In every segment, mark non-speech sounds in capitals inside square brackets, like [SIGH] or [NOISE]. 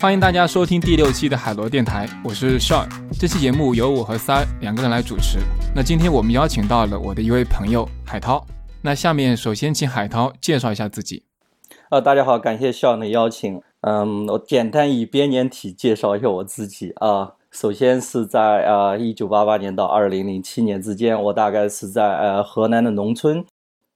欢迎大家收听第六期的海螺电台，我是 Sean。这期节目由我和三两个人来主持。那今天我们邀请到了我的一位朋友海涛。那下面首先请海涛介绍一下自己。呃，大家好，感谢 Sean 的邀请。嗯，我简单以编年体介绍一下我自己啊。首先是在呃一九八八年到二零零七年之间，我大概是在呃河南的农村。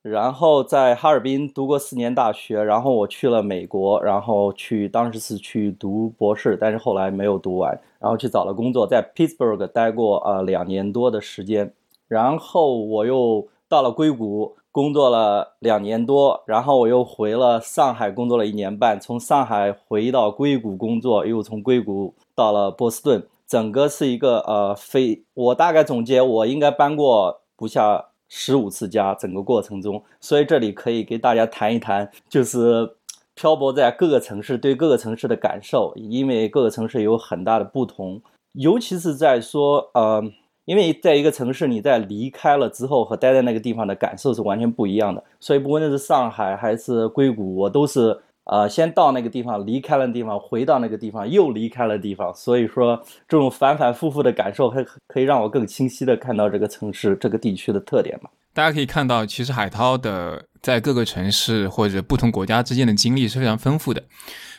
然后在哈尔滨读过四年大学，然后我去了美国，然后去当时是去读博士，但是后来没有读完，然后去找了工作，在 Pittsburgh 待过呃两年多的时间，然后我又到了硅谷工作了两年多，然后我又回了上海工作了一年半，从上海回到硅谷工作，又从硅谷到了波士顿，整个是一个呃非我大概总结，我应该搬过不下。十五次家，整个过程中，所以这里可以给大家谈一谈，就是漂泊在各个城市对各个城市的感受，因为各个城市有很大的不同，尤其是在说，呃，因为在一个城市你在离开了之后和待在那个地方的感受是完全不一样的，所以不论是上海还是硅谷，我都是。呃，先到那个地方，离开了地方，回到那个地方，又离开了地方，所以说这种反反复复的感受，还可以让我更清晰的看到这个城市、这个地区的特点嘛。大家可以看到，其实海涛的在各个城市或者不同国家之间的经历是非常丰富的。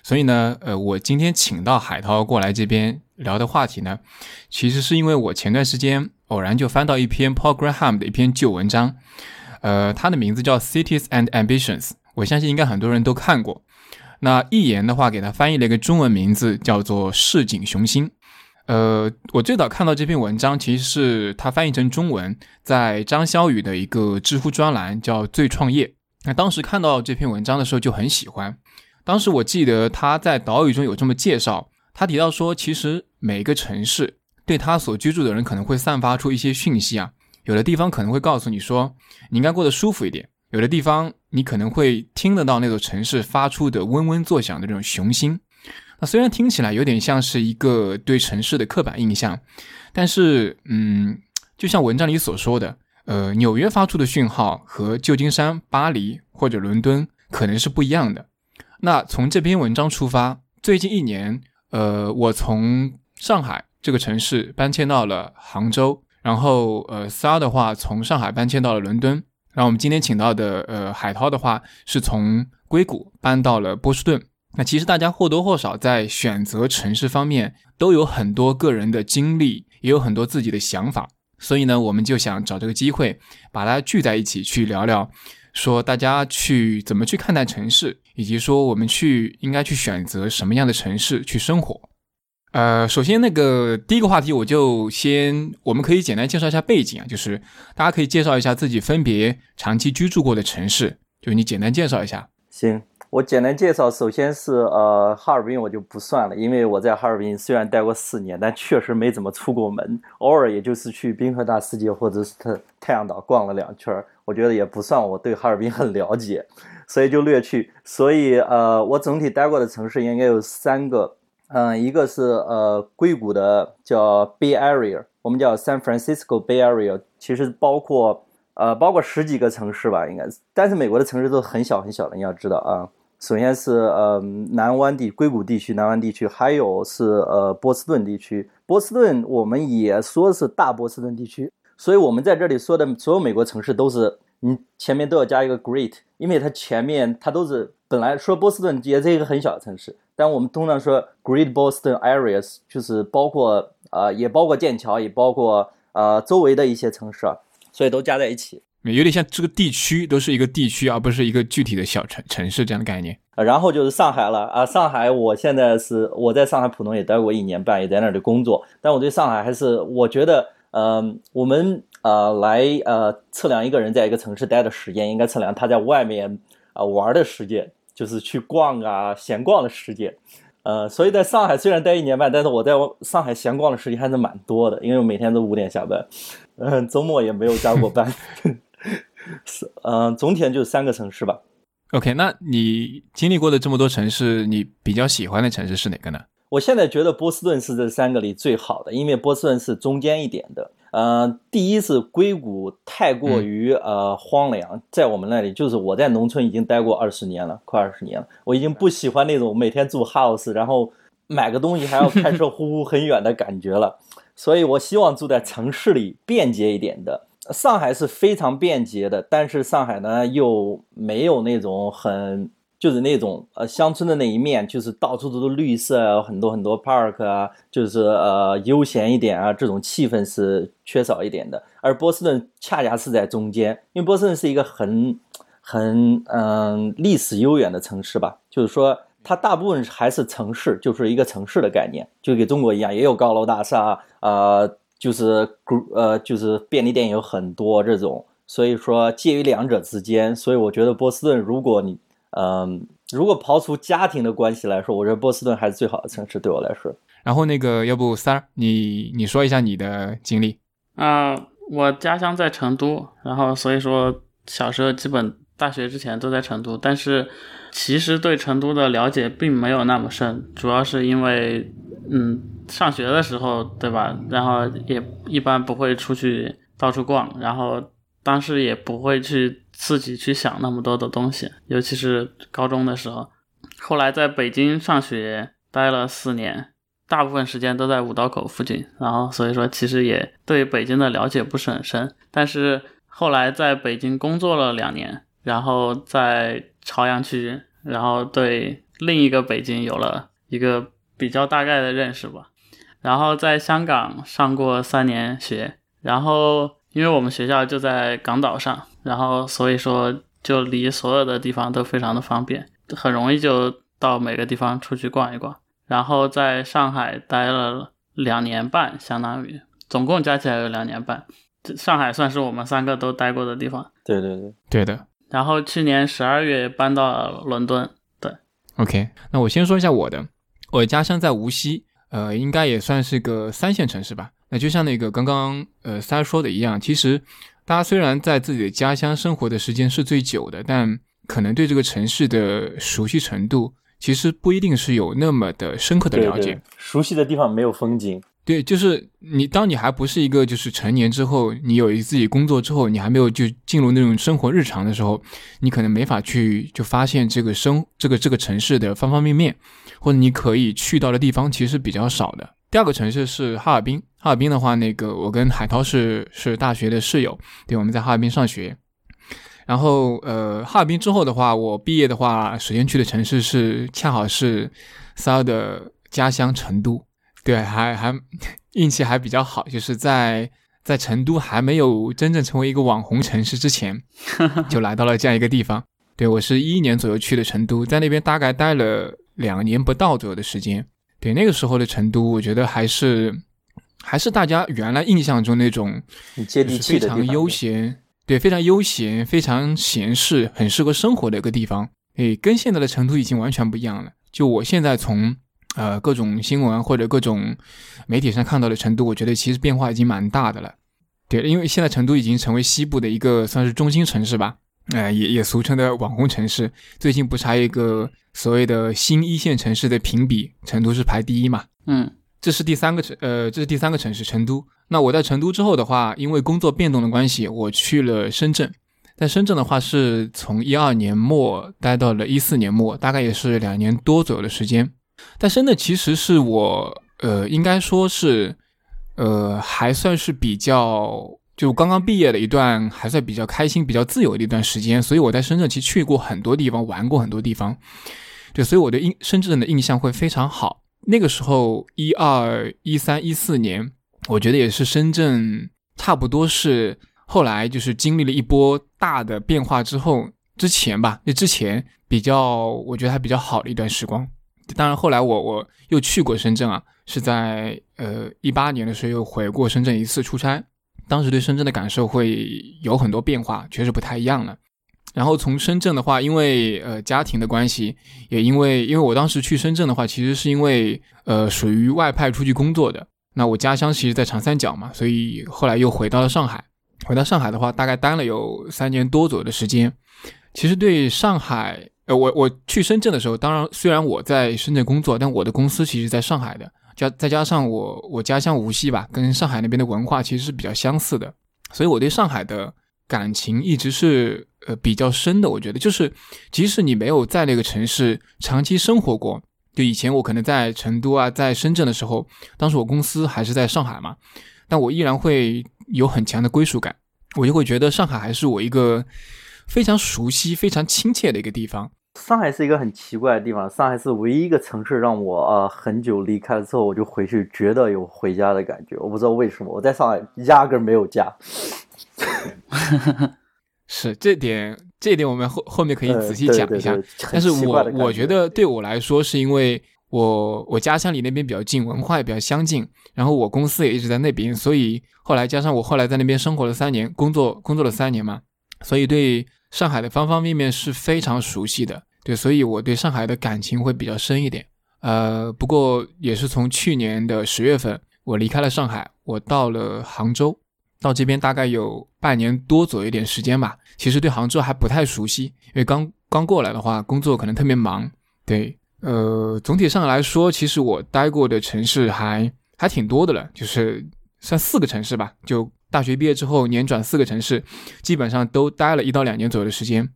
所以呢，呃，我今天请到海涛过来这边聊的话题呢，其实是因为我前段时间偶然就翻到一篇 Paul Graham 的一篇旧文章，呃，他的名字叫 Cities and Ambitions，我相信应该很多人都看过。那一言的话，给他翻译了一个中文名字，叫做“市井雄心”。呃，我最早看到这篇文章，其实是他翻译成中文，在张潇雨的一个知乎专栏叫“最创业”。那当时看到这篇文章的时候就很喜欢。当时我记得他在导语中有这么介绍，他提到说，其实每个城市对他所居住的人可能会散发出一些讯息啊，有的地方可能会告诉你说，你应该过得舒服一点。有的地方你可能会听得到那座城市发出的嗡嗡作响的这种雄心，那虽然听起来有点像是一个对城市的刻板印象，但是嗯，就像文章里所说的，呃，纽约发出的讯号和旧金山、巴黎或者伦敦可能是不一样的。那从这篇文章出发，最近一年，呃，我从上海这个城市搬迁到了杭州，然后呃，仨的话从上海搬迁到了伦敦。然后我们今天请到的呃海涛的话，是从硅谷搬到了波士顿。那其实大家或多或少在选择城市方面都有很多个人的经历，也有很多自己的想法。所以呢，我们就想找这个机会把大家聚在一起去聊聊，说大家去怎么去看待城市，以及说我们去应该去选择什么样的城市去生活。呃，首先那个第一个话题，我就先，我们可以简单介绍一下背景啊，就是大家可以介绍一下自己分别长期居住过的城市，就你简单介绍一下。行，我简单介绍，首先是呃哈尔滨，我就不算了，因为我在哈尔滨虽然待过四年，但确实没怎么出过门，偶尔也就是去滨河大世界或者是太太阳岛逛了两圈，我觉得也不算我对哈尔滨很了解，所以就略去。所以呃，我整体待过的城市应该有三个。嗯，一个是呃硅谷的叫 Bay Area，我们叫 San Francisco Bay Area，其实包括呃包括十几个城市吧，应该是。但是美国的城市都很小很小的，你要知道啊。首先是呃南湾地硅谷地区，南湾地区，还有是呃波士顿地区。波士顿我们也说是大波士顿地区，所以我们在这里说的所有美国城市都是你前面都要加一个 Great，因为它前面它都是本来说波士顿也是一个很小的城市。但我们通常说 Great Boston Areas，就是包括呃，也包括剑桥，也包括呃周围的一些城市，所以都加在一起，有点像这个地区都是一个地区，而不是一个具体的小城城市这样的概念。然后就是上海了啊，上海我现在是我在上海浦东也待过一年半，也在那里工作，但我对上海还是我觉得，嗯，我们呃来呃测量一个人在一个城市待的时间，应该测量他在外面啊玩的时间。就是去逛啊，闲逛的时间，呃，所以在上海虽然待一年半，但是我在上海闲逛的时间还是蛮多的，因为我每天都五点下班，嗯，[LAUGHS] 周末也没有加过班，[LAUGHS] 是，嗯，总体就是三个城市吧。OK，那你经历过的这么多城市，你比较喜欢的城市是哪个呢？我现在觉得波士顿是这三个里最好的，因为波士顿是中间一点的。呃，第一是硅谷太过于呃荒凉，在我们那里，就是我在农村已经待过二十年了，快二十年了，我已经不喜欢那种每天住 house，然后买个东西还要开车呼呼很远的感觉了。[LAUGHS] 所以我希望住在城市里便捷一点的。上海是非常便捷的，但是上海呢又没有那种很。就是那种呃乡村的那一面，就是到处都是绿色啊，很多很多 park 啊，就是呃悠闲一点啊，这种气氛是缺少一点的。而波士顿恰恰是在中间，因为波士顿是一个很很嗯历史悠远的城市吧，就是说它大部分还是城市，就是一个城市的概念，就跟中国一样，也有高楼大厦啊，就是呃就是便利店有很多这种，所以说介于两者之间。所以我觉得波士顿，如果你嗯，如果刨除家庭的关系来说，我觉得波士顿还是最好的城市对我来说。然后那个，要不三儿，你你说一下你的经历啊？我家乡在成都，然后所以说小时候基本大学之前都在成都，但是其实对成都的了解并没有那么深，主要是因为嗯上学的时候对吧？然后也一般不会出去到处逛，然后当时也不会去。自己去想那么多的东西，尤其是高中的时候。后来在北京上学待了四年，大部分时间都在五道口附近，然后所以说其实也对北京的了解不是很深。但是后来在北京工作了两年，然后在朝阳区，然后对另一个北京有了一个比较大概的认识吧。然后在香港上过三年学，然后因为我们学校就在港岛上。然后，所以说就离所有的地方都非常的方便，很容易就到每个地方出去逛一逛。然后在上海待了两年半，相当于总共加起来有两年半。上海算是我们三个都待过的地方。对对对，对的。然后去年十二月搬到伦敦。对，OK，那我先说一下我的，我的家乡在无锡，呃，应该也算是个三线城市吧。那就像那个刚刚呃三说的一样，其实。大家虽然在自己的家乡生活的时间是最久的，但可能对这个城市的熟悉程度，其实不一定是有那么的深刻的了解。熟悉的地方没有风景。对，就是你，当你还不是一个就是成年之后，你有一自己工作之后，你还没有就进入那种生活日常的时候，你可能没法去就发现这个生这个这个城市的方方面面，或者你可以去到的地方其实比较少的。第二个城市是哈尔滨。哈尔滨的话，那个我跟海涛是是大学的室友，对，我们在哈尔滨上学。然后，呃，哈尔滨之后的话，我毕业的话，首先去的城市是恰好是三儿的家乡成都，对，还还运气还比较好，就是在在成都还没有真正成为一个网红城市之前，[LAUGHS] 就来到了这样一个地方。对我是一一年左右去的成都，在那边大概待了两年不到左右的时间。对，那个时候的成都，我觉得还是。还是大家原来印象中那种接地气的、非常悠闲，对，非常悠闲、非常闲适、很适合生活的一个地方。诶，跟现在的成都已经完全不一样了。就我现在从呃各种新闻或者各种媒体上看到的成都，我觉得其实变化已经蛮大的了。对，因为现在成都已经成为西部的一个算是中心城市吧，呃，也也俗称的网红城市。最近不是还有一个所谓的新一线城市的评比，成都是排第一嘛？嗯。这是第三个城，呃，这是第三个城市成都。那我在成都之后的话，因为工作变动的关系，我去了深圳。在深圳的话，是从一二年末待到了一四年末，大概也是两年多左右的时间。但深圳其实是我，呃，应该说是，呃，还算是比较就刚刚毕业的一段，还算比较开心、比较自由的一段时间。所以我在深圳其实去过很多地方，玩过很多地方。对，所以我对印深圳的印象会非常好。那个时候，一二一三一四年，我觉得也是深圳差不多是后来就是经历了一波大的变化之后之前吧，那之前比较我觉得还比较好的一段时光。当然后来我我又去过深圳啊，是在呃一八年的时候又回过深圳一次出差，当时对深圳的感受会有很多变化，确实不太一样了。然后从深圳的话，因为呃家庭的关系，也因为因为我当时去深圳的话，其实是因为呃属于外派出去工作的。那我家乡其实在长三角嘛，所以后来又回到了上海。回到上海的话，大概待了有三年多左右的时间。其实对上海，呃我我去深圳的时候，当然虽然我在深圳工作，但我的公司其实在上海的。加再加上我我家乡无锡吧，跟上海那边的文化其实是比较相似的，所以我对上海的感情一直是。呃，比较深的，我觉得就是，即使你没有在那个城市长期生活过，就以前我可能在成都啊，在深圳的时候，当时我公司还是在上海嘛，但我依然会有很强的归属感，我就会觉得上海还是我一个非常熟悉、非常亲切的一个地方。上海是一个很奇怪的地方，上海是唯一一个城市让我呃很久离开了之后，我就回去觉得有回家的感觉。我不知道为什么，我在上海压根儿没有家。[LAUGHS] 是这点，这点我们后后面可以仔细讲一下。呃对对对但是我我觉得对我来说，是因为我我家乡离那边比较近，文化也比较相近，然后我公司也一直在那边，所以后来加上我后来在那边生活了三年，工作工作了三年嘛，所以对上海的方方面面是非常熟悉的。对，所以我对上海的感情会比较深一点。呃，不过也是从去年的十月份，我离开了上海，我到了杭州。到这边大概有半年多左右一点时间吧，其实对杭州还不太熟悉，因为刚刚过来的话，工作可能特别忙。对，呃，总体上来说，其实我待过的城市还还挺多的了，就是算四个城市吧。就大学毕业之后，年转四个城市，基本上都待了一到两年左右的时间。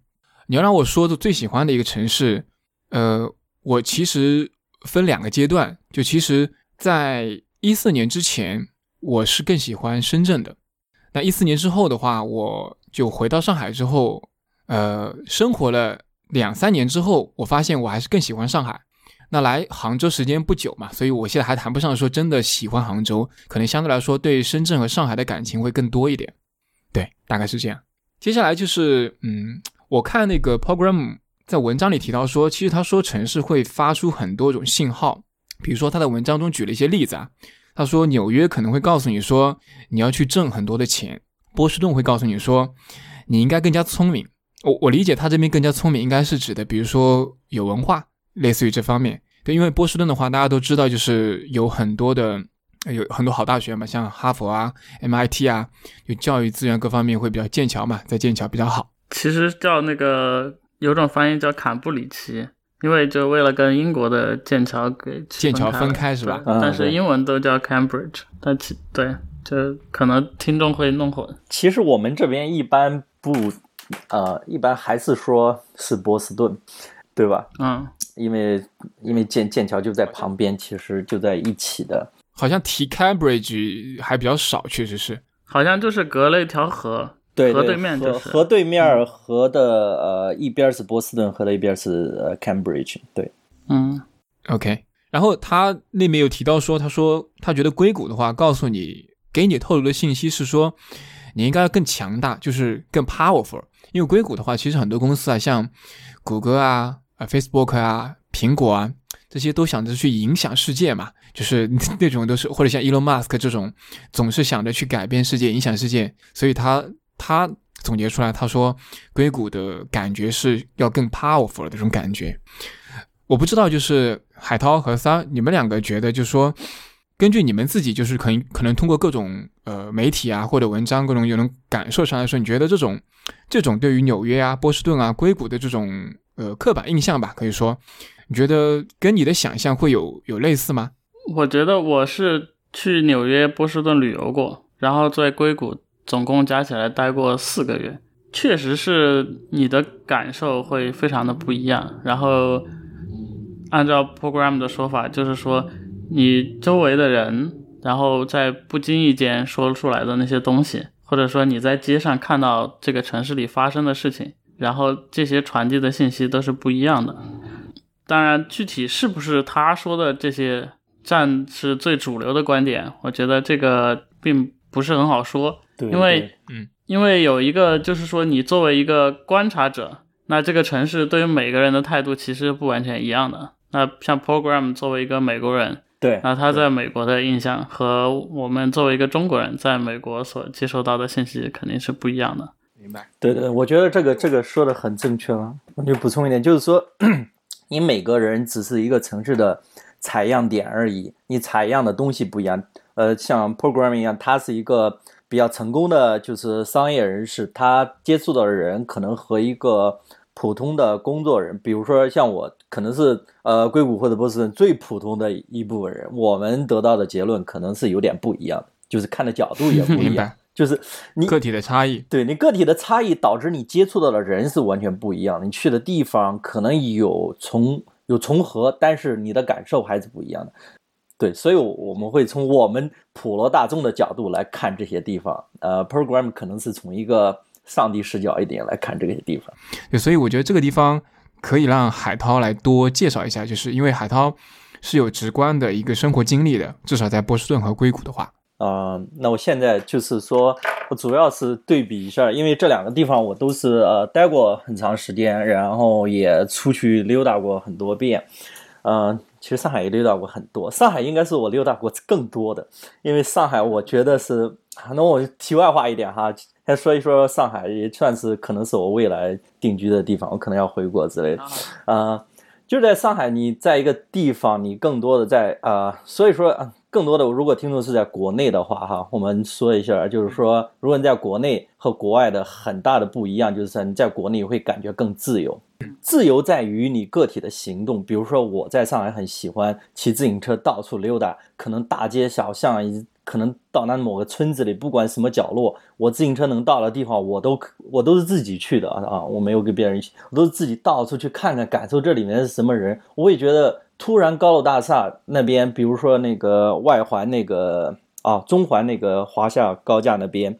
你要让我说的最喜欢的一个城市，呃，我其实分两个阶段，就其实在一四年之前，我是更喜欢深圳的。那一四年之后的话，我就回到上海之后，呃，生活了两三年之后，我发现我还是更喜欢上海。那来杭州时间不久嘛，所以我现在还谈不上说真的喜欢杭州，可能相对来说对深圳和上海的感情会更多一点。对，大概是这样。接下来就是，嗯，我看那个 program 在文章里提到说，其实他说城市会发出很多种信号，比如说他在文章中举了一些例子啊，他说纽约可能会告诉你说你要去挣很多的钱，波士顿会告诉你说你应该更加聪明。我我理解他这边更加聪明，应该是指的，比如说有文化，类似于这方面。对，因为波士顿的话，大家都知道，就是有很多的有很多好大学嘛，像哈佛啊、MIT 啊，就教育资源各方面会比较剑桥嘛，在剑桥比较好。其实叫那个有种翻译叫坎布里奇，因为就为了跟英国的剑桥给剑桥分分开是吧但是英文都叫 Cambridge，但其对，就可能听众会弄混。其实我们这边一般不，呃，一般还是说是波士顿，对吧？嗯，因为因为剑剑桥就在旁边，其实就在一起的。好像提 Cambridge 还比较少，确实是。好像就是隔了一条河，对对河对面就是河对面河的呃一边是波士顿，河的一边是呃 Cambridge。对，嗯 OK，然后他那边有提到说，他说他觉得硅谷的话，告诉你给你透露的信息是说，你应该更强大，就是更 powerful。因为硅谷的话，其实很多公司啊，像谷歌啊、啊 Facebook 啊、苹果啊，这些都想着去影响世界嘛，就是 [LAUGHS] 那种都是或者像 Elon Musk 这种，总是想着去改变世界、影响世界，所以他他总结出来，他说硅谷的感觉是要更 powerful 的这种感觉。我不知道，就是海涛和三，你们两个觉得，就是说，根据你们自己，就是可能可能通过各种呃媒体啊或者文章各种有种感受上来说，你觉得这种这种对于纽约啊、波士顿啊、硅谷的这种呃刻板印象吧，可以说，你觉得跟你的想象会有有类似吗？我觉得我是去纽约、波士顿旅游过，然后在硅谷总共加起来待过四个月，确实是你的感受会非常的不一样。然后按照 program 的说法，就是说你周围的人，然后在不经意间说出来的那些东西，或者说你在街上看到这个城市里发生的事情，然后这些传递的信息都是不一样的。当然，具体是不是他说的这些站是最主流的观点，我觉得这个并不是很好说，对因为嗯因为有一个就是说，你作为一个观察者，那这个城市对于每个人的态度其实不完全一样的。那像 Program 作为一个美国人，对，那他在美国的印象和我们作为一个中国人在美国所接收到的信息肯定是不一样的。明白。对对，我觉得这个这个说的很正确了。我就补充一点，就是说，[CLEARS THROAT] 你每个人只是一个城市的采样点而已，你采样的东西不一样。呃，像 programming 一样，它是一个比较成功的就是商业人士，他接触到的人可能和一个普通的工作人，比如说像我，可能是呃硅谷或者波士顿最普通的一部分人，我们得到的结论可能是有点不一样的，就是看的角度也不一样。就是你个体的差异，对你个体的差异导致你接触到的人是完全不一样的，你去的地方可能有重有重合，但是你的感受还是不一样的。对，所以我们会从我们普罗大众的角度来看这些地方。呃，program 可能是从一个上帝视角一点来看这些地方。对，所以我觉得这个地方可以让海涛来多介绍一下，就是因为海涛是有直观的一个生活经历的，至少在波士顿和硅谷的话。啊，那我现在就是说，我主要是对比一下，因为这两个地方我都是呃待过很长时间，然后也出去溜达过很多遍。嗯，其实上海也溜达过很多，上海应该是我溜达过更多的，因为上海我觉得是，那我题外话一点哈，先说一说上海，也算是可能是我未来定居的地方，我可能要回国之类的。啊，就在上海，你在一个地方，你更多的在啊，所以说。更多的，如果听众是在国内的话，哈，我们说一下，就是说，如果你在国内和国外的很大的不一样，就是你在国内会感觉更自由。自由在于你个体的行动，比如说我在上海很喜欢骑自行车到处溜达，可能大街小巷，可能到那某个村子里，不管什么角落，我自行车能到的地方，我都我都是自己去的啊，我没有跟别人一起，我都是自己到处去看看，感受这里面是什么人，我也觉得。突然，高楼大厦那边，比如说那个外环那个啊，中环那个华夏高架那边，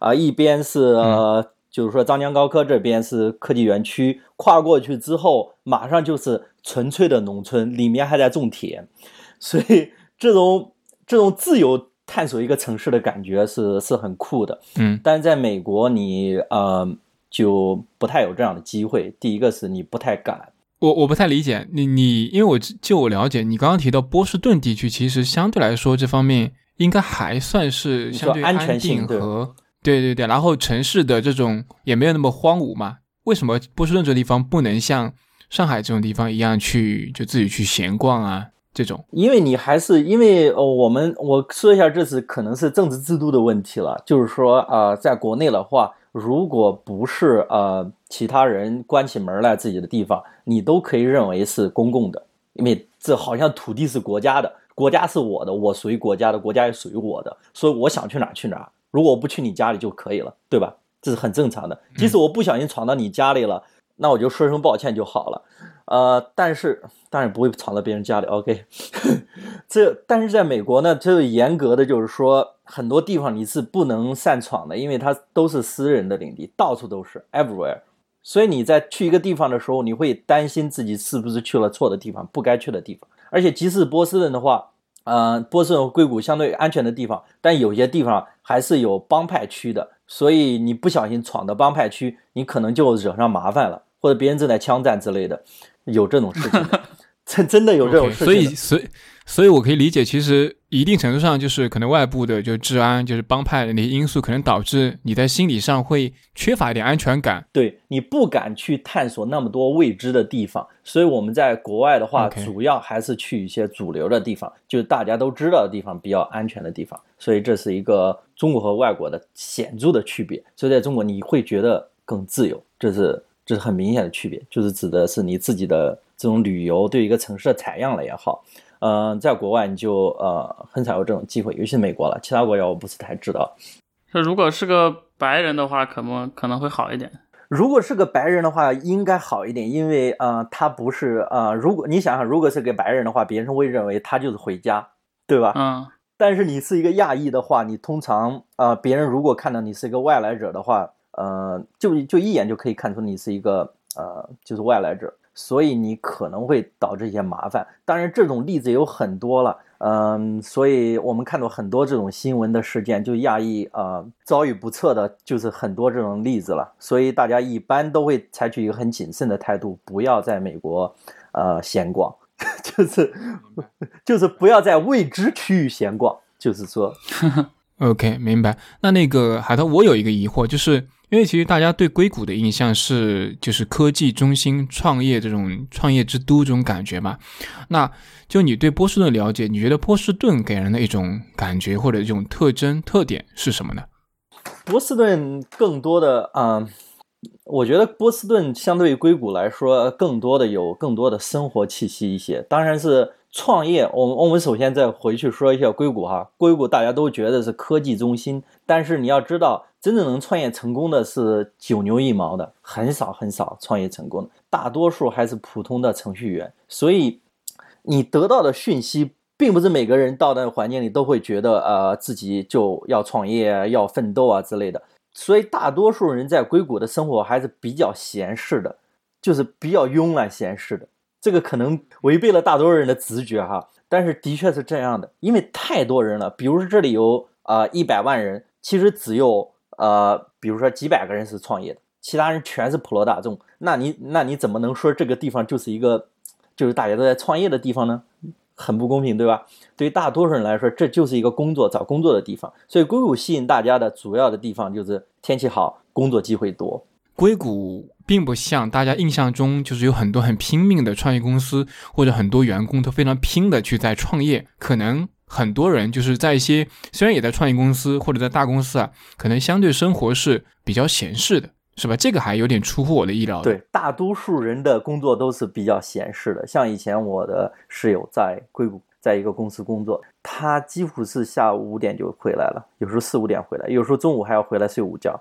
啊，一边是呃，就是说张江高科这边是科技园区，跨过去之后，马上就是纯粹的农村，里面还在种田，[LAUGHS] 所以这种这种自由探索一个城市的感觉是是很酷的。嗯，但是在美国，你呃就不太有这样的机会。第一个是你不太敢。我我不太理解你你，因为我就我了解，你刚刚提到波士顿地区，其实相对来说这方面应该还算是相对安全性和对对对，然后城市的这种也没有那么荒芜嘛。为什么波士顿这个地方不能像上海这种地方一样去就自己去闲逛啊？这种？因为你还是因为呃，我们我说一下，这是可能是政治制度的问题了，就是说啊，在国内的话。如果不是呃其他人关起门来自己的地方，你都可以认为是公共的，因为这好像土地是国家的，国家是我的，我属于国家的，国家也属于我的，所以我想去哪去哪。如果我不去你家里就可以了，对吧？这是很正常的。即使我不小心闯到你家里了，那我就说声抱歉就好了。呃，但是当然不会闯到别人家里。[LAUGHS] OK，这但是在美国呢，这严格的就是说，很多地方你是不能擅闯的，因为它都是私人的领地，到处都是 everywhere。所以你在去一个地方的时候，你会担心自己是不是去了错的地方，不该去的地方。而且即使波士顿的话，呃，波士顿硅谷相对安全的地方，但有些地方还是有帮派区的，所以你不小心闯到帮派区，你可能就惹上麻烦了，或者别人正在枪战之类的。有这种事情，真真的有这种事情。所以，所以，所以我可以理解，其实一定程度上就是可能外部的就治安，就是帮派的那些因素，可能导致你在心理上会缺乏一点安全感。对你不敢去探索那么多未知的地方。所以我们在国外的话，主要还是去一些主流的地方，就是大家都知道的地方，比较安全的地方。所以这是一个中国和外国的显著的区别。所以在中国你会觉得更自由，这是。这是很明显的区别，就是指的是你自己的这种旅游对一个城市的采样了也好，嗯，在国外你就呃很少有这种机会，尤其是美国了，其他国家我不是太知道。那如果是个白人的话，可能可能会好一点。如果是个白人的话，应该好一点，因为呃，他不是呃，如果你想想，如果是个白人的话，别人会认为他就是回家，对吧？嗯。但是你是一个亚裔的话，你通常呃，别人如果看到你是一个外来者的话。呃，就就一眼就可以看出你是一个呃，就是外来者，所以你可能会导致一些麻烦。当然，这种例子有很多了，嗯，所以我们看到很多这种新闻的事件，就亚裔啊遭遇不测的，就是很多这种例子了。所以大家一般都会采取一个很谨慎的态度，不要在美国呃闲逛，[LAUGHS] 就是就是不要在未知区域闲逛，就是说，[LAUGHS] OK，明白。那那个海涛，我有一个疑惑，就是。因为其实大家对硅谷的印象是就是科技中心、创业这种创业之都这种感觉嘛，那就你对波士顿了解，你觉得波士顿给人的一种感觉或者一种特征特点是什么呢？波士顿更多的啊，我觉得波士顿相对于硅谷来说，更多的有更多的生活气息一些，当然是。创业，我们我们首先再回去说一下硅谷哈。硅谷大家都觉得是科技中心，但是你要知道，真正能创业成功的是九牛一毛的，很少很少创业成功的，大多数还是普通的程序员。所以，你得到的讯息，并不是每个人到那个环境里都会觉得，呃，自己就要创业、要奋斗啊之类的。所以，大多数人在硅谷的生活还是比较闲适的，就是比较慵懒闲适的。这个可能违背了大多数人的直觉哈，但是的确是这样的，因为太多人了。比如说这里有啊一百万人，其实只有。呃，比如说几百个人是创业的，其他人全是普罗大众，那你那你怎么能说这个地方就是一个就是大家都在创业的地方呢？很不公平，对吧？对于大多数人来说，这就是一个工作找工作的地方。所以硅谷吸引大家的主要的地方就是天气好，工作机会多。硅谷并不像大家印象中，就是有很多很拼命的创业公司，或者很多员工都非常拼的去在创业，可能。很多人就是在一些虽然也在创业公司或者在大公司啊，可能相对生活是比较闲适的，是吧？这个还有点出乎我的意料。对，大多数人的工作都是比较闲适的。像以前我的室友在硅谷，在一个公司工作，他几乎是下午五点就回来了，有时候四五点回来，有时候中午还要回来睡午觉，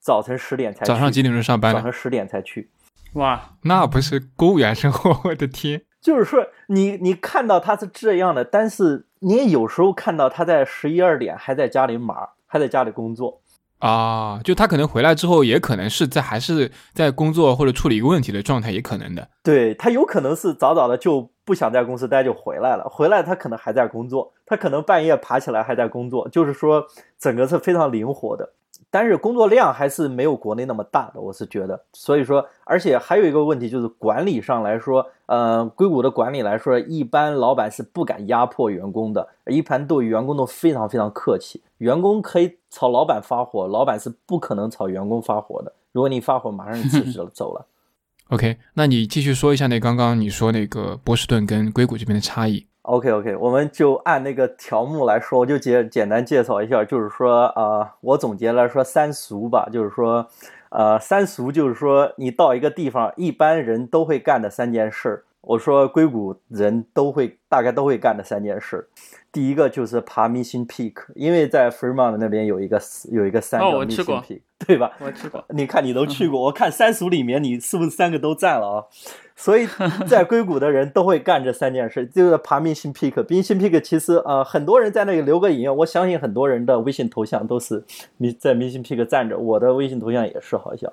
早晨十点才早上几点钟上班？早上十点才去。哇，那不是公务员生活？我的天！就是说，你你看到他是这样的，但是你也有时候看到他在十一二点还在家里码，还在家里工作啊。就他可能回来之后，也可能是在还是在工作或者处理一个问题的状态，也可能的。对他有可能是早早的就不想在公司待就回来了，回来他可能还在工作，他可能半夜爬起来还在工作，就是说整个是非常灵活的。但是工作量还是没有国内那么大的，我是觉得。所以说，而且还有一个问题就是管理上来说，呃，硅谷的管理来说，一般老板是不敢压迫员工的，一般对员工都非常非常客气。员工可以朝老板发火，老板是不可能朝员工发火的。如果你发火，马上辞职了 [LAUGHS] 走了。OK，那你继续说一下那刚刚你说那个波士顿跟硅谷这边的差异。OK OK，我们就按那个条目来说，我就简简单介绍一下，就是说，呃，我总结来说三俗吧，就是说，呃，三俗就是说，你到一个地方，一般人都会干的三件事。我说硅谷人都会大概都会干的三件事，第一个就是爬 Mission Peak，因为在 Fremont 那边有一个有一个山叫 Mission Peak，对吧？我去过。你看你都去过，[LAUGHS] 我看三俗里面你是不是三个都占了啊？所以在硅谷的人都会干这三件事，就是爬 Mission Peak。Mission Peak 其实呃很多人在那里留个影，我相信很多人的微信头像都是在 Mission Peak 站着，我的微信头像也是好像。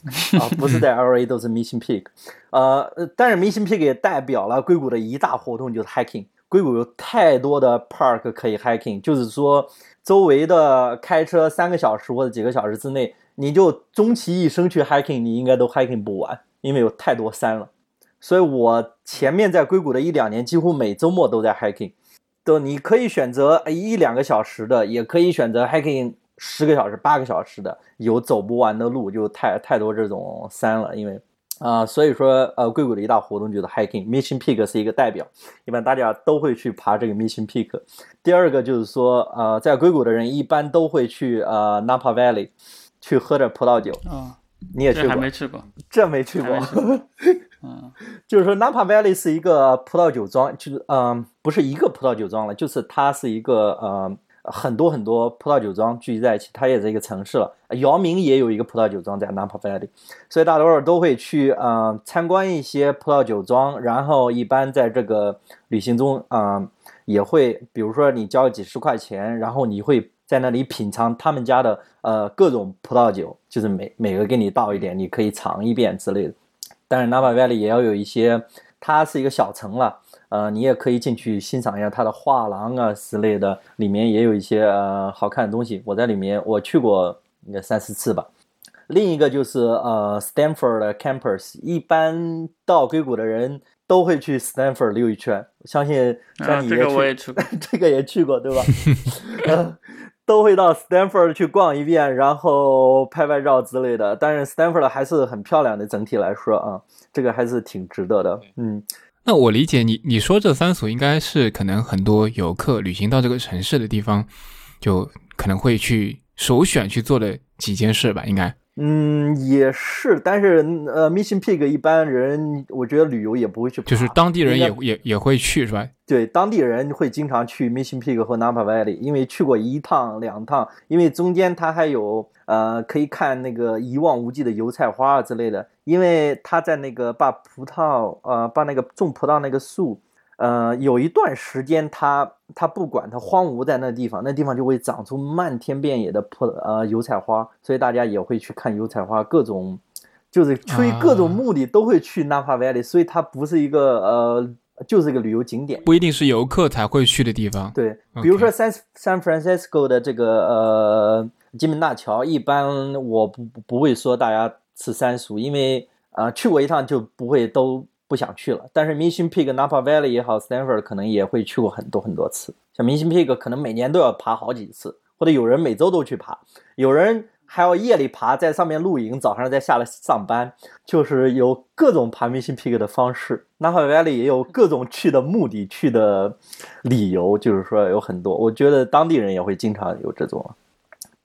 [LAUGHS] 啊，不是在 L A 都是 Mission Peak，呃，但是 Mission Peak 也代表了硅谷的一大活动就是 hiking。硅谷有太多的 park 可以 hiking，就是说周围的开车三个小时或者几个小时之内，你就终其一生去 hiking，你应该都 hiking 不完，因为有太多山了。所以我前面在硅谷的一两年，几乎每周末都在 hiking。都你可以选择一两个小时的，也可以选择 hiking。十个小时、八个小时的有走不完的路，就太太多这种山了。因为啊，所以说呃，硅谷的一大活动就是 hiking，Mission Peak 是一个代表，一般大家都会去爬这个 Mission Peak。第二个就是说，呃，在硅谷的人一般都会去呃 Napa Valley 去喝点葡萄酒。啊，你也去过？还没去过，这没去过。嗯，[LAUGHS] 就是说 Napa Valley 是一个葡萄酒庄，就是嗯，不是一个葡萄酒庄了，就是它是一个呃。很多很多葡萄酒庄聚集在一起，它也是一个城市了。姚明也有一个葡萄酒庄在 Napa Valley，所以大多数都会去呃参观一些葡萄酒庄，然后一般在这个旅行中啊也会，比如说你交几十块钱，然后你会在那里品尝他们家的呃各种葡萄酒，就是每每个给你倒一点，你可以尝一遍之类的。但是 Napa Valley 也要有一些，它是一个小城了。呃，你也可以进去欣赏一下它的画廊啊之类的，里面也有一些呃好看的东西。我在里面我去过应该三四次吧。另一个就是呃，Stanford 的 campus，一般到硅谷的人都会去 Stanford 溜一圈。相信像你这个我也去过，[LAUGHS] 这个也去过对吧？[LAUGHS] 都会到 Stanford 去逛一遍，然后拍拍照之类的。但是 Stanford 还是很漂亮的，整体来说啊，这个还是挺值得的。嗯。那我理解你，你说这三所应该是可能很多游客旅行到这个城市的地方，就可能会去首选去做的几件事吧？应该，嗯，也是。但是呃，Mission Peak 一般人，我觉得旅游也不会去，就是当地人也也也会去，是吧？对，当地人会经常去 Mission Peak 和 Napa Valley，因为去过一趟两趟，因为中间它还有呃可以看那个一望无际的油菜花啊之类的。因为他在那个把葡萄呃把那个种葡萄那个树，呃有一段时间它它不管它荒芜在那地方，那地方就会长出漫天遍野的破呃油菜花，所以大家也会去看油菜花，各种就是出于各种目的都会去 Napa Valley，所以它不是一个呃。就是一个旅游景点，不一定是游客才会去的地方。对，比如说 San San Francisco 的这个呃金门大桥，一般我不不会说大家吃三熟，因为啊去过一趟就不会都不想去了。但是 Mission Peak、Napa Valley 也好，Stanford 可能也会去过很多很多次。像 Mission Peak 可能每年都要爬好几次，或者有人每周都去爬，有人。还要夜里爬，在上面露营，早上再下来上班，就是有各种爬 Mision peak 的方式。Napa Valley 也有各种去的目的、去的理由，就是说有很多。我觉得当地人也会经常有这种，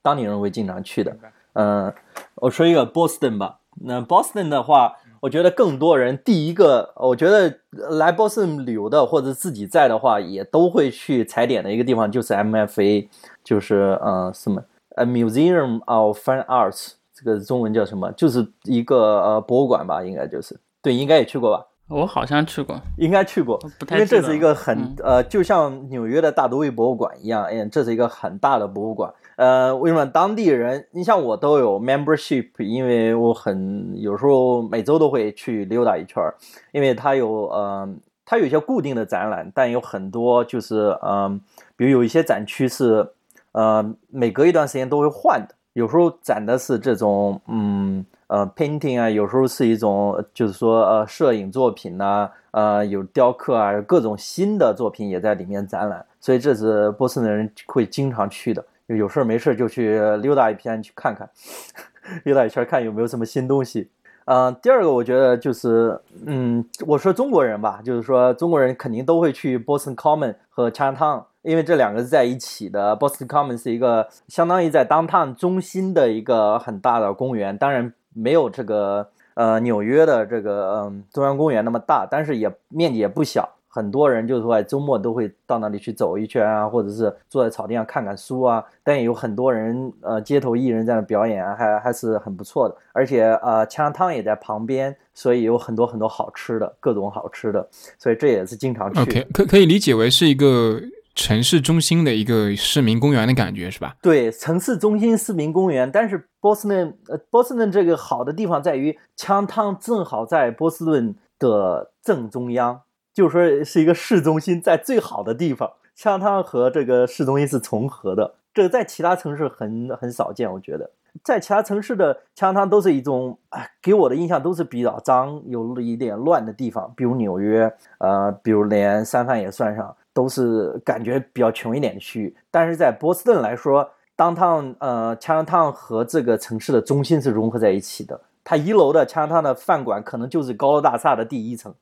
当地人会经常去的。嗯，我说一个 Boston 吧。那 Boston 的话，我觉得更多人第一个，我觉得来 Boston 旅游的或者自己在的话，也都会去踩点的一个地方，就是 MFA，就是呃什么。呃，Museum of Fine Arts，这个中文叫什么？就是一个呃博物馆吧，应该就是。对，应该也去过吧？我好像去过，应该去过，不太因为这是一个很呃，就像纽约的大都会博物馆一样，哎，这是一个很大的博物馆。呃，为什么当地人？你像我都有 membership，因为我很有时候每周都会去溜达一圈儿，因为它有呃，它有一些固定的展览，但有很多就是嗯，比如有一些展区是。呃，每隔一段时间都会换的，有时候展的是这种，嗯，呃，painting 啊，有时候是一种，就是说，呃，摄影作品呐，呃，有雕刻啊，各种新的作品也在里面展览，所以这是波士顿人会经常去的，有事没事就去溜达一片去看看，[LAUGHS] 溜达一圈看有没有什么新东西。嗯，第二个我觉得就是，嗯，我说中国人吧，就是说中国人肯定都会去 Boston Common 和 Chinatown。因为这两个是在一起的，Boston Common 是一个相当于在 downtown 中心的一个很大的公园，当然没有这个呃纽约的这个嗯中央公园那么大，但是也面积也不小，很多人就是说周末都会到那里去走一圈啊，或者是坐在草地上看看书啊，但也有很多人呃街头艺人在那表演啊，还还是很不错的，而且呃枪汤也在旁边，所以有很多很多好吃的，各种好吃的，所以这也是经常去。OK，可可以理解为是一个。城市中心的一个市民公园的感觉是吧？对，城市中心市民公园。但是波士顿，呃，波士顿这个好的地方在于，枪汤正好在波士顿的正中央，就是说是一个市中心，在最好的地方。枪汤和这个市中心是重合的，这个在其他城市很很少见。我觉得，在其他城市的枪汤都是一种，哎，给我的印象都是比较脏，有一点乱的地方，比如纽约，呃，比如连三藩也算上。都是感觉比较穷一点的区域，但是在波士顿来说，downtown 呃，Chinatown 和这个城市的中心是融合在一起的。它一楼的 Chinatown 的饭馆可能就是高楼大厦的第一层。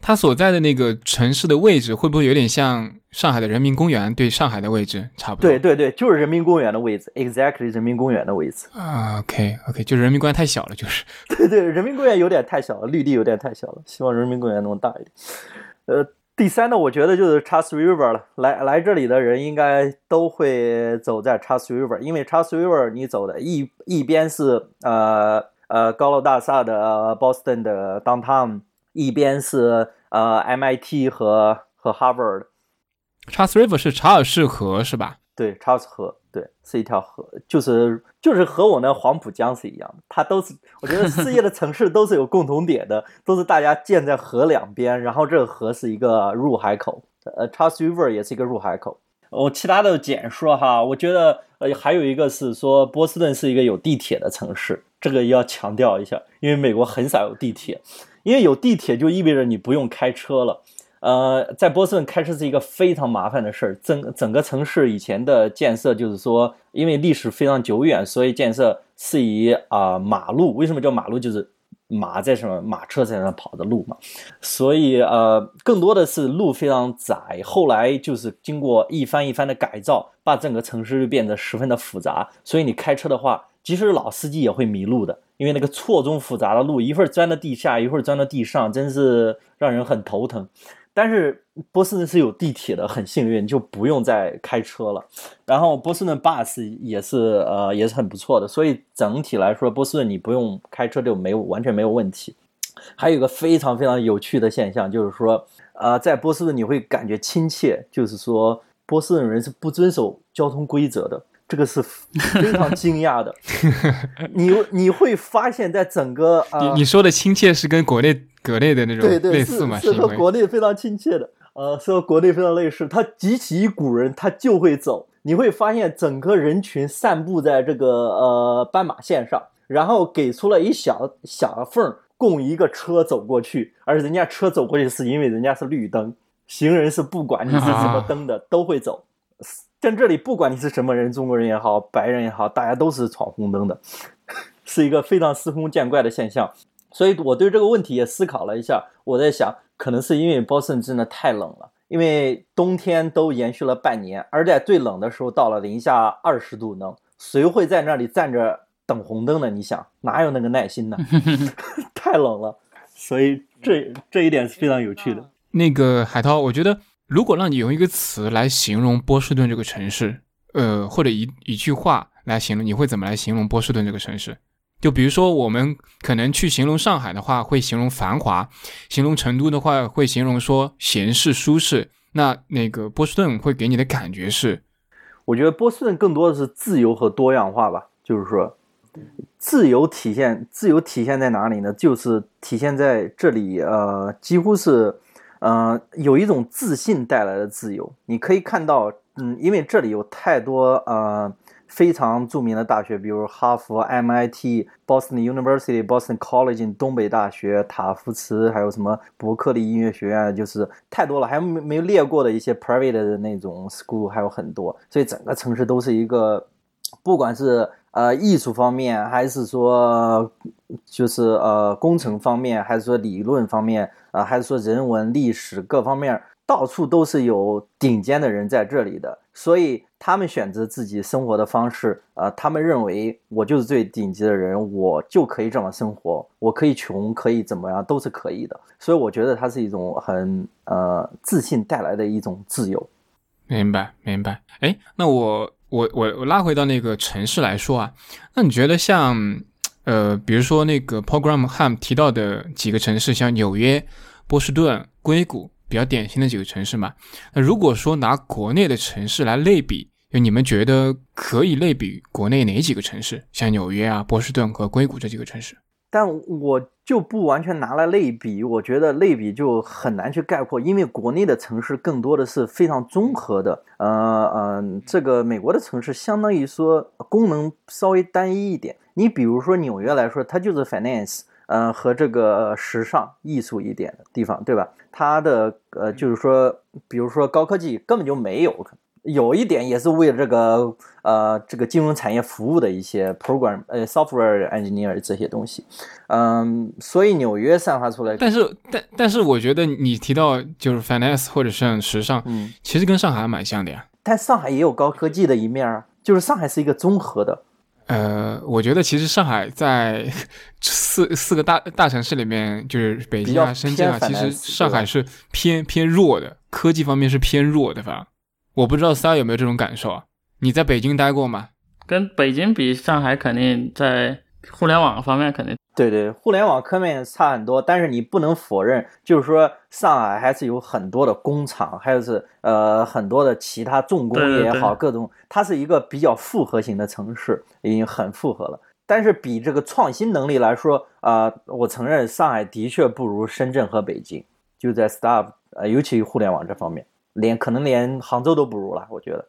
它所在的那个城市的位置会不会有点像上海的人民公园对上海的位置差不多？对对对，就是人民公园的位置，exactly 人民公园的位置。啊，OK OK，就是人民公园太小了，就是。[LAUGHS] 对对，人民公园有点太小了，绿地有点太小了，希望人民公园能大一点。呃。第三呢，我觉得就是 Charles River 了。来来这里的人应该都会走在 Charles River，因为 Charles River 你走的一一边是呃呃高楼大厦的 Boston 的 Downtown，一边是呃 MIT 和和 Harvard。Charles River 是查尔士河是吧？对，查尔斯河，对，是一条河，就是就是和我那黄浦江是一样的，它都是，我觉得世界的城市都是有共同点的，都是大家建在河两边，然后这个河是一个入海口，呃，Charles River 也是一个入海口。我其他的简说哈，我觉得呃还有一个是说波士顿是一个有地铁的城市，这个要强调一下，因为美国很少有地铁，因为有地铁就意味着你不用开车了。呃，在波士顿开车是一个非常麻烦的事儿。整整个城市以前的建设就是说，因为历史非常久远，所以建设是以啊马路。为什么叫马路？就是马在什么马车在那跑的路嘛。所以呃，更多的是路非常窄。后来就是经过一番一番的改造，把整个城市就变得十分的复杂。所以你开车的话，即使老司机也会迷路的，因为那个错综复杂的路，一会儿钻到地下，一会儿钻到地上，真是让人很头疼。但是波士顿是有地铁的，很幸运就不用再开车了。然后波士顿 bus 也是呃也是很不错的，所以整体来说，波士顿你不用开车就没有完全没有问题。还有一个非常非常有趣的现象，就是说呃在波士顿你会感觉亲切，就是说波士顿人是不遵守交通规则的。这个是非常惊讶的，[LAUGHS] 你你会发现在整个你你说的亲切是跟国内国内的那种类似嘛？是和国内非常亲切的，呃，是和国内非常类似。他集起一股人，他就会走。你会发现整个人群散布在这个呃斑马线上，然后给出了一小小缝供一个车走过去，而人家车走过去是因为人家是绿灯，行人是不管你是什么灯的都会走。在这里，不管你是什么人，中国人也好，白人也好，大家都是闯红灯的，[LAUGHS] 是一个非常司空见惯的现象。所以我对这个问题也思考了一下，我在想，可能是因为波士顿真的太冷了，因为冬天都延续了半年，而在最冷的时候到了零下二十度呢，谁会在那里站着等红灯呢？你想，哪有那个耐心呢？[LAUGHS] 太冷了，所以这这一点是非常有趣的。那个海涛，我觉得。如果让你用一个词来形容波士顿这个城市，呃，或者一一句话来形容，你会怎么来形容波士顿这个城市？就比如说，我们可能去形容上海的话，会形容繁华；形容成都的话，会形容说闲适舒适。那那个波士顿会给你的感觉是？我觉得波士顿更多的是自由和多样化吧。就是说，自由体现自由体现在哪里呢？就是体现在这里，呃，几乎是。嗯，有一种自信带来的自由，你可以看到，嗯，因为这里有太多呃非常著名的大学，比如哈佛、MIT、Boston University、Boston College、东北大学、塔夫茨，还有什么伯克利音乐学院，就是太多了，还没没有列过的一些 private 的那种 school 还有很多，所以整个城市都是一个，不管是呃艺术方面，还是说就是呃工程方面，还是说理论方面。啊，还是说人文、历史各方面，到处都是有顶尖的人在这里的，所以他们选择自己生活的方式，啊，他们认为我就是最顶级的人，我就可以这么生活，我可以穷，可以怎么样，都是可以的。所以我觉得它是一种很呃自信带来的一种自由。明白，明白。哎，那我我我我拉回到那个城市来说啊，那你觉得像？呃，比如说那个 Program Ham 提到的几个城市，像纽约、波士顿、硅谷，比较典型的几个城市嘛。那如果说拿国内的城市来类比，就你们觉得可以类比国内哪几个城市？像纽约啊、波士顿和硅谷这几个城市？但我就不完全拿来类比，我觉得类比就很难去概括，因为国内的城市更多的是非常综合的。呃呃，这个美国的城市相当于说功能稍微单一一点。你比如说纽约来说，它就是 finance，嗯，和这个时尚艺术一点的地方，对吧？它的呃，就是说，比如说高科技根本就没有，有一点也是为了这个呃这个金融产业服务的一些 program，呃，software engineer 这些东西，嗯，所以纽约散发出来。但是，但但是，我觉得你提到就是 finance 或者是时尚，嗯，其实跟上海蛮像的呀。但上海也有高科技的一面啊，就是上海是一个综合的。呃，我觉得其实上海在 [LAUGHS] 四四个大大城市里面，就是北京啊、深圳啊，其实上海是偏偏弱的，科技方面是偏弱的吧？我不知道三有没有这种感受啊？你在北京待过吗？跟北京比，上海肯定在互联网方面肯定。对对，互联网科面差很多，但是你不能否认，就是说上海还是有很多的工厂，还有是呃很多的其他重工业也好，各种，它是一个比较复合型的城市，已经很复合了。但是比这个创新能力来说，啊，我承认上海的确不如深圳和北京，就在 start，呃，尤其互联网这方面，连可能连杭州都不如了，我觉得。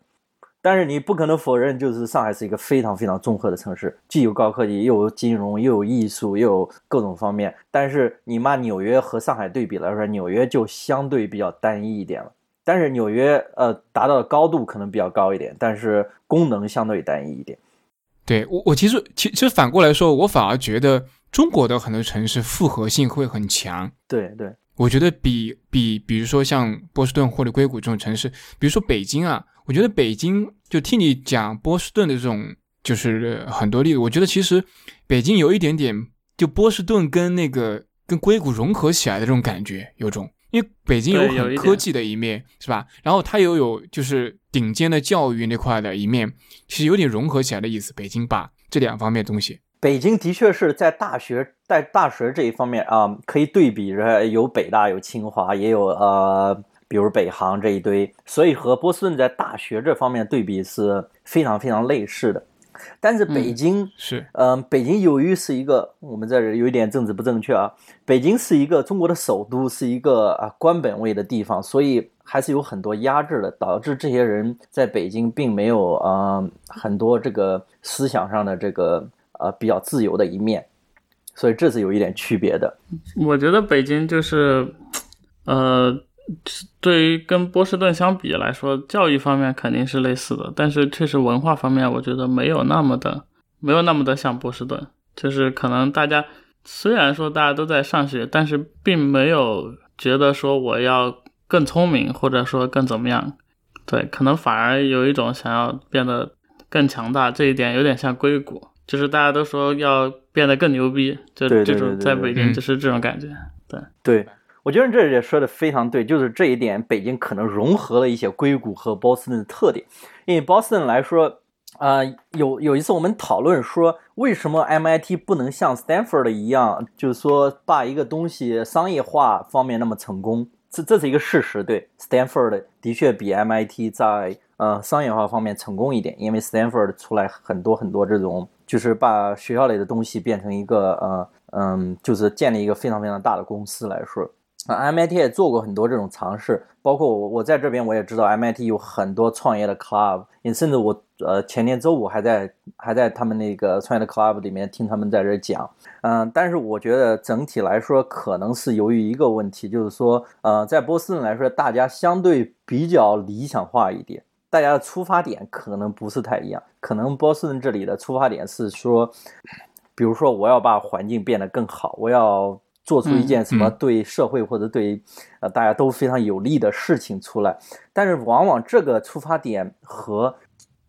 但是你不可能否认，就是上海是一个非常非常综合的城市，既有高科技，又有金融，又有艺术，又有各种方面。但是你骂纽约和上海对比来说，纽约就相对比较单一一点了。但是纽约呃达到的高度可能比较高一点，但是功能相对单一一点。对我我其实其其实反过来说，我反而觉得中国的很多城市复合性会很强。对对，我觉得比比比如说像波士顿或者硅谷这种城市，比如说北京啊。我觉得北京就听你讲波士顿的这种，就是很多例子。我觉得其实北京有一点点，就波士顿跟那个跟硅谷融合起来的这种感觉，有种因为北京有很科技的一面，是吧？然后它又有就是顶尖的教育那块的一面，其实有点融合起来的意思。北京把这两方面东西，北京的确是在大学在大学这一方面啊、可以对比着有北大有清华，也有呃，比如北航这一堆，所以和波士顿在大学这方面对比是非常非常类似的。但是北嗯京是嗯，北京由于是一个，我们这儿有一点政治不正确啊。北京是一个中国的首都，是一个啊官本位的地方，所以还是有很多压制的，导致这些人在北京并没有呃很多这个思想上的这个呃比较自由的一面，所以这是有一点区别的。我觉得北京就是，呃，对于跟波士顿相比来说，教育方面肯定是类似的，但是确实文化方面，我觉得没有那么的，没有那么的像波士顿。就是可能大家虽然说大家都在上学，但是并没有觉得说我要更聪明，或者说更怎么样。对，可能反而有一种想要变得更强大，这一点有点像硅谷，就是大家都说要变得更牛逼，就这种在北京就是这种感觉。对对，我觉得这也说的非常对，就是这一点，北京可能融合了一些硅谷和波士顿的特点。因为波士顿来说，呃，有有一次我们讨论说，为什么 MIT 不能像 Stanford 一样，就是说把一个东西商业化方面那么成功？这这是一个事实，对，Stanford 的确比 MIT 在呃商业化方面成功一点，因为 Stanford 出来很多很多这种，就是把学校里的东西变成一个呃嗯，就是建立一个非常非常大的公司来说。啊，MIT 也做过很多这种尝试，包括我我在这边我也知道 MIT 有很多创业的 club，也甚至我呃前天周五还在还在他们那个创业的 club 里面听他们在这讲，嗯、但是我觉得整体来说可能是由于一个问题，就是说呃在波士顿来说，大家相对比较理想化一点，大家的出发点可能不是太一样，可能波士顿这里的出发点是说，比如说我要把环境变得更好，我要做出一件什么嗯。对社会或者对呃大家都非常有利的事情出来，但是往往这个出发点和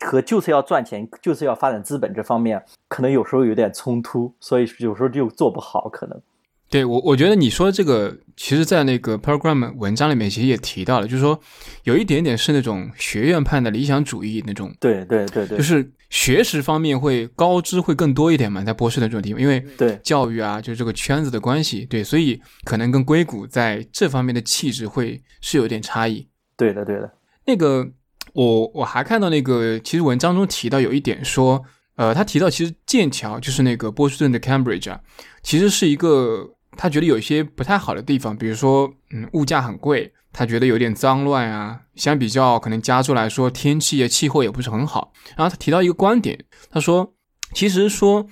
和就是要赚钱，就是要发展资本这方面，可能有时候有点冲突，所以有时候就做不好，可能。对我，我觉得你说这个，其实，在那个 program 文章里面其实也提到了，就是说有一点点是那种学院派的理想主义那种，对对对对，就是学识方面会高知会更多一点嘛，在波士顿这种地方，因为对教育啊，就是这个圈子的关系，对，所以可能跟硅谷在这方面的气质会是有点差异。对的对的，那个，我我还看到那个，其实文章中提到有一点说，呃，他提到其实剑桥就是那个波士顿的 Cambridge 啊，其实是一个他觉得有一些不太好的地方，比如说，嗯，物价很贵，他觉得有点脏乱啊。相比较可能加州来说，天气啊气候也不是很好。然后他提到一个观点，他说，其实说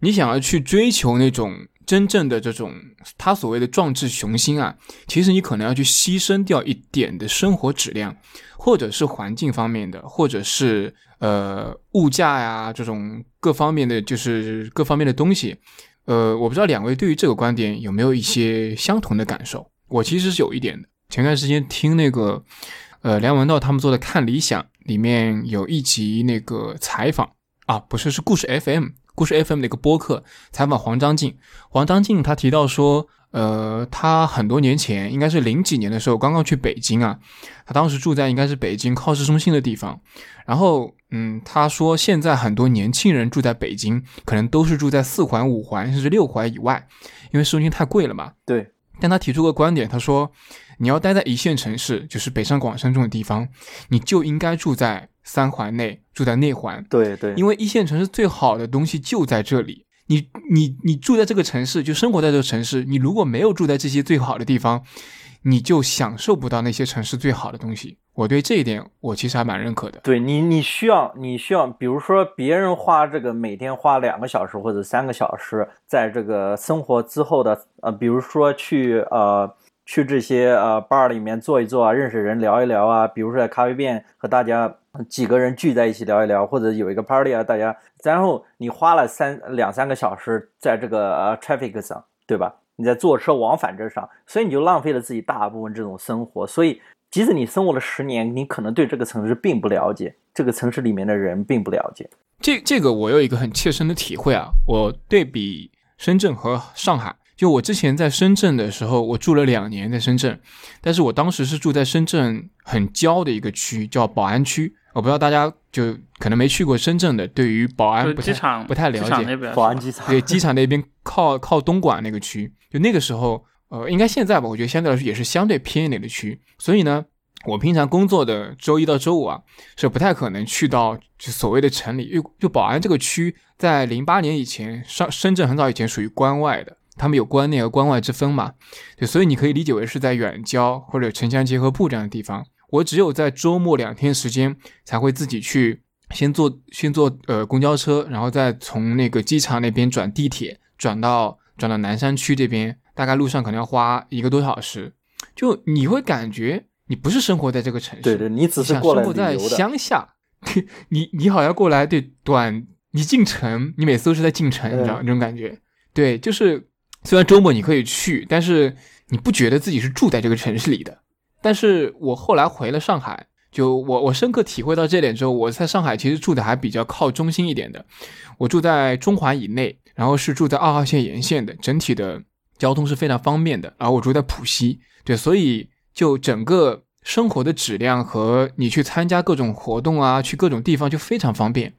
你想要去追求那种真正的这种他所谓的壮志雄心啊，其实你可能要去牺牲掉一点的生活质量。或者是环境方面的，或者是呃物价呀这种各方面的，就是各方面的东西。呃，我不知道两位对于这个观点有没有一些相同的感受？我其实是有一点的。前段时间听那个呃梁文道他们做的《看理想》里面有一集那个采访啊，不是是故事 FM 故事 FM 的一个播客采访黄章进，黄章进他提到说。呃，他很多年前，应该是零几年的时候，刚刚去北京啊，他当时住在应该是北京靠市中心的地方。然后，嗯，他说现在很多年轻人住在北京，可能都是住在四环、五环甚至六环以外，因为市中心太贵了嘛。对。但他提出个观点，他说你要待在一线城市，就是北上广深这种地方，你就应该住在三环内，住在内环。对对，因为一线城市最好的东西就在这里。你你你住在这个城市，就生活在这个城市。你如果没有住在这些最好的地方，你就享受不到那些城市最好的东西。我对这一点，我其实还蛮认可的。对你，你需要你需要，比如说别人花这个每天花两个小时或者三个小时，在这个生活之后的呃，比如说去呃去这些呃 bar 里面坐一坐啊，认识人聊一聊啊，比如说在咖啡店和大家几个人聚在一起聊一聊，或者有一个 party 啊，大家，然后你花了三两三个小时在这个呃 traffic 上，对吧？你在坐车往返这上，所以你就浪费了自己大部分这种生活。所以，即使你生活了十年，你可能对这个城市并不了解，这个城市里面的人并不了解。这这个我有一个很切身的体会啊，我对比深圳和上海，就我之前在深圳的时候，我住了两年在深圳，但是我当时是住在深圳很郊的一个区，叫宝安区。我不知道大家就可能没去过深圳的，对于宝安不太机场不太了解。宝安机场对机场那边靠靠东莞那个区，就那个时候，呃，应该现在吧，我觉得相对来说也是相对偏一点的区。所以呢，我平常工作的周一到周五啊，是不太可能去到就所谓的城里，因为就宝安这个区，在零八年以前，上深圳很早以前属于关外的。他们有关内和关外之分嘛？对，所以你可以理解为是在远郊或者城乡结合部这样的地方。我只有在周末两天时间才会自己去，先坐先坐呃公交车，然后再从那个机场那边转地铁，转到转到南山区这边，大概路上可能要花一个多小时。就你会感觉你不是生活在这个城市，对对，你只是过来生活在乡下，[LAUGHS] 你你好像过来对短，你进城，你每次都是在进城，你知道那种感觉？对，就是。虽然周末你可以去，但是你不觉得自己是住在这个城市里的。但是我后来回了上海，就我我深刻体会到这点之后，我在上海其实住的还比较靠中心一点的，我住在中环以内，然后是住在二号线沿线的，整体的交通是非常方便的。然后我住在浦西，对，所以就整个生活的质量和你去参加各种活动啊，去各种地方就非常方便。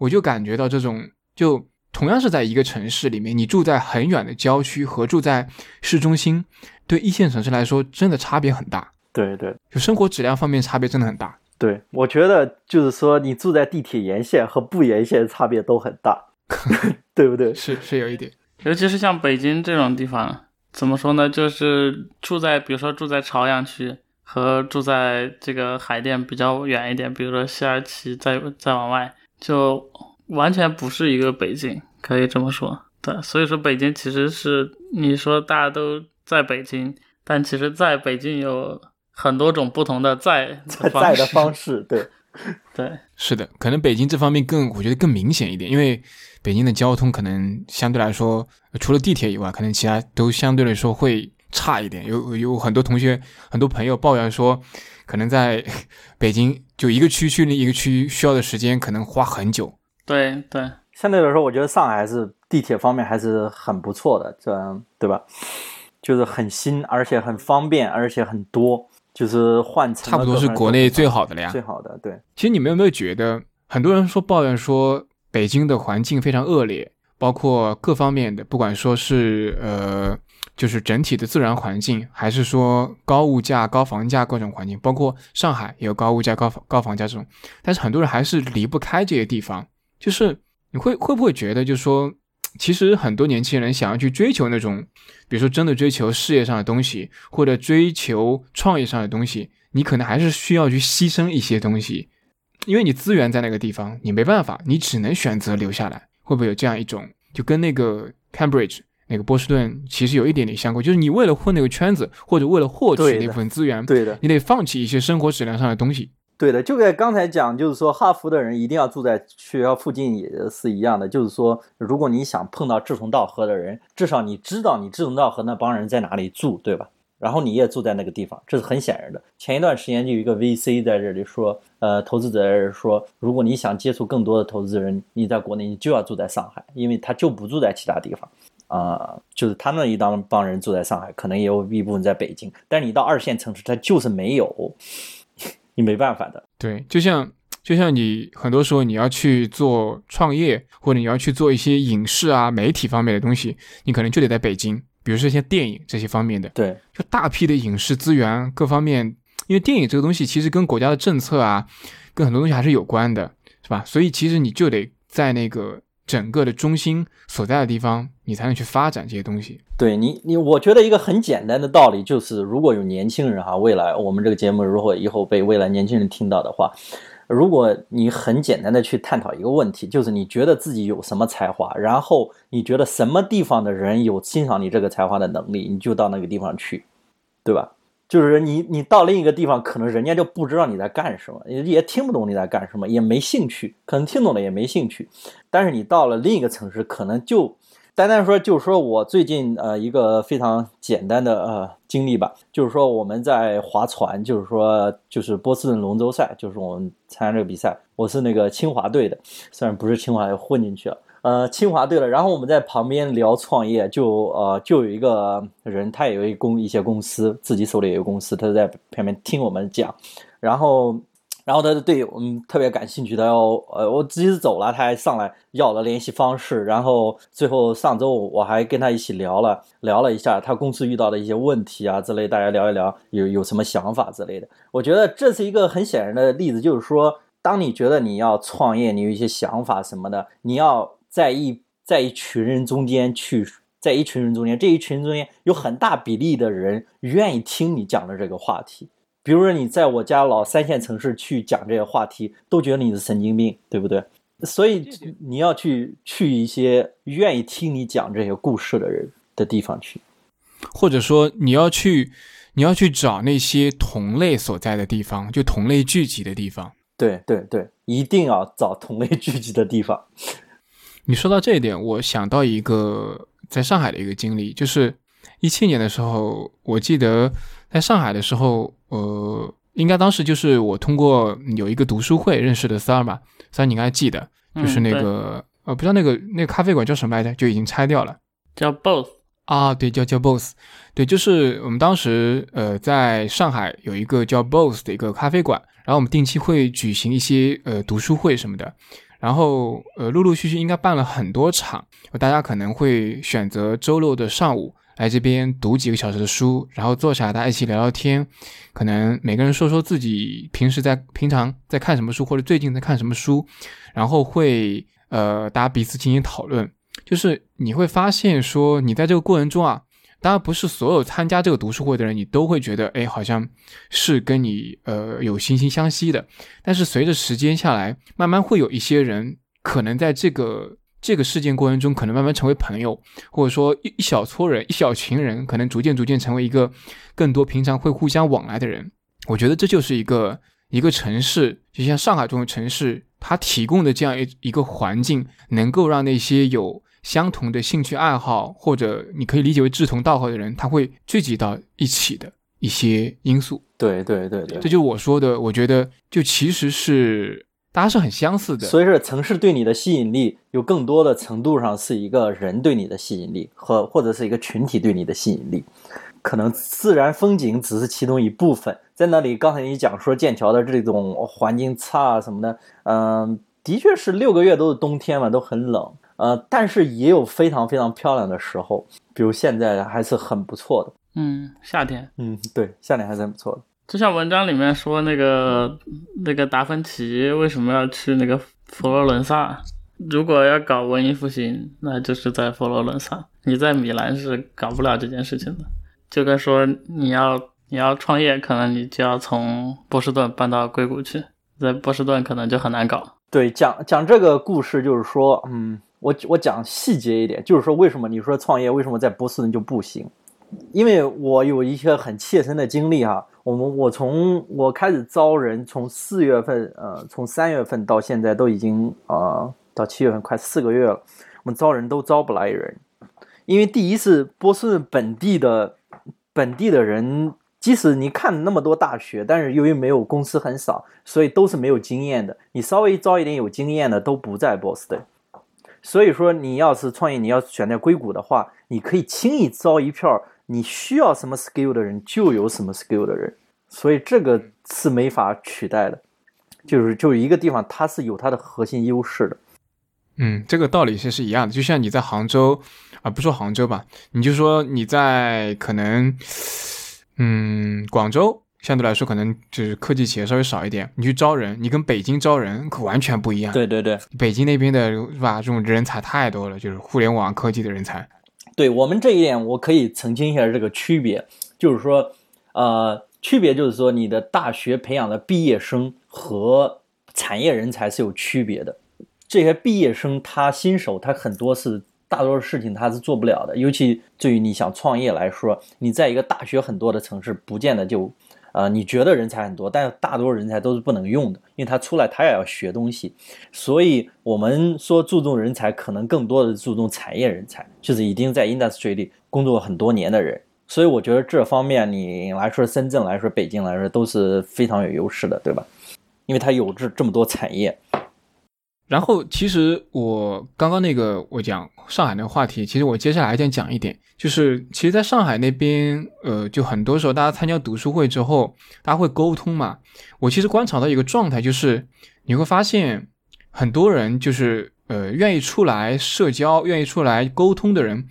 我就感觉到这种就。同样是在一个城市里面，你住在很远的郊区和住在市中心，对一线城市来说真的差别很大。对对，就生活质量方面差别真的很大。对，我觉得就是说，你住在地铁沿线和不沿线差别都很大，[LAUGHS] 对不对？是是有一点，尤其是像北京这种地方，怎么说呢？就是住在比如说住在朝阳区和住在这个海淀比较远一点，比如说西二旗再再往外就。完全不是一个北京，可以这么说。对，所以说北京其实是你说大家都在北京，但其实在北京有很多种不同的在 [LAUGHS] 在的方式。对，[LAUGHS] 对，是的，可能北京这方面更，我觉得更明显一点，因为北京的交通可能相对来说，除了地铁以外，可能其他都相对来说会差一点。有有很多同学、很多朋友抱怨说，可能在 [LAUGHS] 北京就一个区去另一个区需要的时间可能花很久。对对，相对来说，我觉得上海还是地铁方面还是很不错的，这样对吧？就是很新，而且很方便，而且很多，就是换乘差不多是国内最好的了呀。最好的，对。其实你们有没有觉得，很多人说抱怨说北京的环境非常恶劣，包括各方面的，不管说是呃，就是整体的自然环境，还是说高物价、高房价各种环境，包括上海也有高物价、高高房价这种，但是很多人还是离不开这些地方。就是你会会不会觉得，就是说，其实很多年轻人想要去追求那种，比如说真的追求事业上的东西，或者追求创业上的东西，你可能还是需要去牺牲一些东西，因为你资源在那个地方，你没办法，你只能选择留下来。会不会有这样一种，就跟那个 Cambridge 那个波士顿其实有一点点相关，就是你为了混那个圈子，或者为了获取那部分资源，对的，你得放弃一些生活质量上的东西。对的，就跟刚才讲，就是说哈佛的人一定要住在学校附近也是一样的。就是说，如果你想碰到志同道合的人，至少你知道你志同道合那帮人在哪里住，对吧？然后你也住在那个地方，这是很显然的。前一段时间就有一个 VC 在这里说，呃，投资者在这说，如果你想接触更多的投资人，你在国内你就要住在上海，因为他就不住在其他地方。啊，就是他那一帮帮人住在上海，可能也有一部分在北京，但你到二线城市，他就是没有。你没办法的，对，就像就像你很多时候你要去做创业，或者你要去做一些影视啊、媒体方面的东西，你可能就得在北京，比如说像电影这些方面的，对，就大批的影视资源各方面，因为电影这个东西其实跟国家的政策啊，跟很多东西还是有关的，是吧？所以其实你就得在那个。整个的中心所在的地方，你才能去发展这些东西。对你，你我觉得一个很简单的道理就是，如果有年轻人哈，未来我们这个节目如果以后被未来年轻人听到的话，如果你很简单的去探讨一个问题，就是你觉得自己有什么才华，然后你觉得什么地方的人有欣赏你这个才华的能力，你就到那个地方去，对吧？就是你，你到另一个地方，可能人家就不知道你在干什么，也也听不懂你在干什么，也没兴趣，可能听懂了也没兴趣。但是你到了另一个城市，可能就单单说，就是说我最近呃一个非常简单的呃经历吧，就是说我们在划船，就是说就是波士顿龙舟赛，就是我们参加这个比赛，我是那个清华队的，虽然不是清华，混进去了。呃，清华对了，然后我们在旁边聊创业，就呃，就有一个人，他也有一公一些公司，自己手里也有公司，他在旁边听我们讲，然后，然后他就对我们特别感兴趣，他要呃，我直接走了，他还上来要了联系方式，然后最后上周我还跟他一起聊了聊了一下他公司遇到的一些问题啊之类，大家聊一聊有有什么想法之类的。我觉得这是一个很显然的例子，就是说，当你觉得你要创业，你有一些想法什么的，你要。在一在一群人中间去，在一群人中间，这一群人中间有很大比例的人愿意听你讲的这个话题。比如说你在我家老三线城市去讲这些话题，都觉得你是神经病，对不对？所以你要去去一些愿意听你讲这些故事的人的地方去，或者说你要去你要去找那些同类所在的地方，就同类聚集的地方。对对对，一定要找同类聚集的地方。你说到这一点，我想到一个在上海的一个经历，就是一七年的时候，我记得在上海的时候，呃，应该当时就是我通过有一个读书会认识的三儿吧，三儿你应该记得，就是那个呃，不知道那个那个咖啡馆叫什么来着，就已经拆掉了，叫 Boss 啊，对，叫叫 Boss，对，就是我们当时呃在上海有一个叫 Boss 的一个咖啡馆，然后我们定期会举行一些呃读书会什么的。然后，呃，陆陆续续应该办了很多场，大家可能会选择周六的上午来这边读几个小时的书，然后坐下来大家一起聊聊天，可能每个人说说自己平时在平常在看什么书，或者最近在看什么书，然后会呃大家彼此进行讨论，就是你会发现说你在这个过程中啊。当然不是所有参加这个读书会的人，你都会觉得，哎，好像是跟你呃有惺惺相惜的。但是随着时间下来，慢慢会有一些人，可能在这个这个事件过程中，可能慢慢成为朋友，或者说一一小撮人、一小群人，可能逐渐逐渐成为一个更多平常会互相往来的人。我觉得这就是一个一个城市，就像上海这种城市，它提供的这样一一个环境，能够让那些有。相同的兴趣爱好，或者你可以理解为志同道合的人，他会聚集到一起的一些因素。对对对对，这就是我说的。我觉得就其实是大家是很相似的。所以说，城市对你的吸引力有更多的程度上是一个人对你的吸引力，和或者是一个群体对你的吸引力。可能自然风景只是其中一部分。在那里，刚才你讲说剑桥的这种环境差什么的，嗯，的确是六个月都是冬天嘛，都很冷。呃，但是也有非常非常漂亮的时候，比如现在还是很不错的。嗯，夏天。嗯，对，夏天还是很不错的。就像文章里面说，那个那个达芬奇为什么要去那个佛罗伦萨？如果要搞文艺复兴，那就是在佛罗伦萨。你在米兰是搞不了这件事情的。就跟说你要你要创业，可能你就要从波士顿搬到硅谷去，在波士顿可能就很难搞。对，讲讲这个故事就是说，嗯。我我讲细节一点，就是说为什么你说创业为什么在波士顿就不行？因为我有一些很切身的经历哈。我们我从我开始招人，从四月份呃，从三月份到现在都已经啊到七月份快四个月了，我们招人都招不来人。因为第一是波士顿本地的本地的人，即使你看那么多大学，但是由于没有公司很少，所以都是没有经验的。你稍微招一点有经验的都不在波士顿。所以说，你要是创业，你要选在硅谷的话，你可以轻易招一票，你需要什么 skill 的人就有什么 skill 的人，所以这个是没法取代的，就是就一个地方它是有它的核心优势的。嗯，这个道理其实是一样的，就像你在杭州啊，不说杭州吧，你就说你在可能，嗯，广州。相对来说，可能就是科技企业稍微少一点。你去招人，你跟北京招人可完全不一样。对对对，北京那边的是吧？这种人才太多了，就是互联网科技的人才。对我们这一点，我可以澄清一下这个区别，就是说，呃，区别就是说，你的大学培养的毕业生和产业人才是有区别的。这些毕业生他新手，他很多是大多数事情他是做不了的，尤其对于你想创业来说，你在一个大学很多的城市，不见得就。呃，你觉得人才很多，但是大多数人才都是不能用的，因为他出来他也要学东西，所以我们说注重人才，可能更多的注重产业人才，就是已经在 industry 里工作很多年的人。所以我觉得这方面你来说，深圳来说，北京来说都是非常有优势的，对吧？因为它有这这么多产业。然后，其实我刚刚那个我讲上海那个话题，其实我接下来还想讲一点，就是其实在上海那边，呃，就很多时候大家参加读书会之后，大家会沟通嘛。我其实观察到一个状态，就是你会发现很多人就是呃愿意出来社交、愿意出来沟通的人，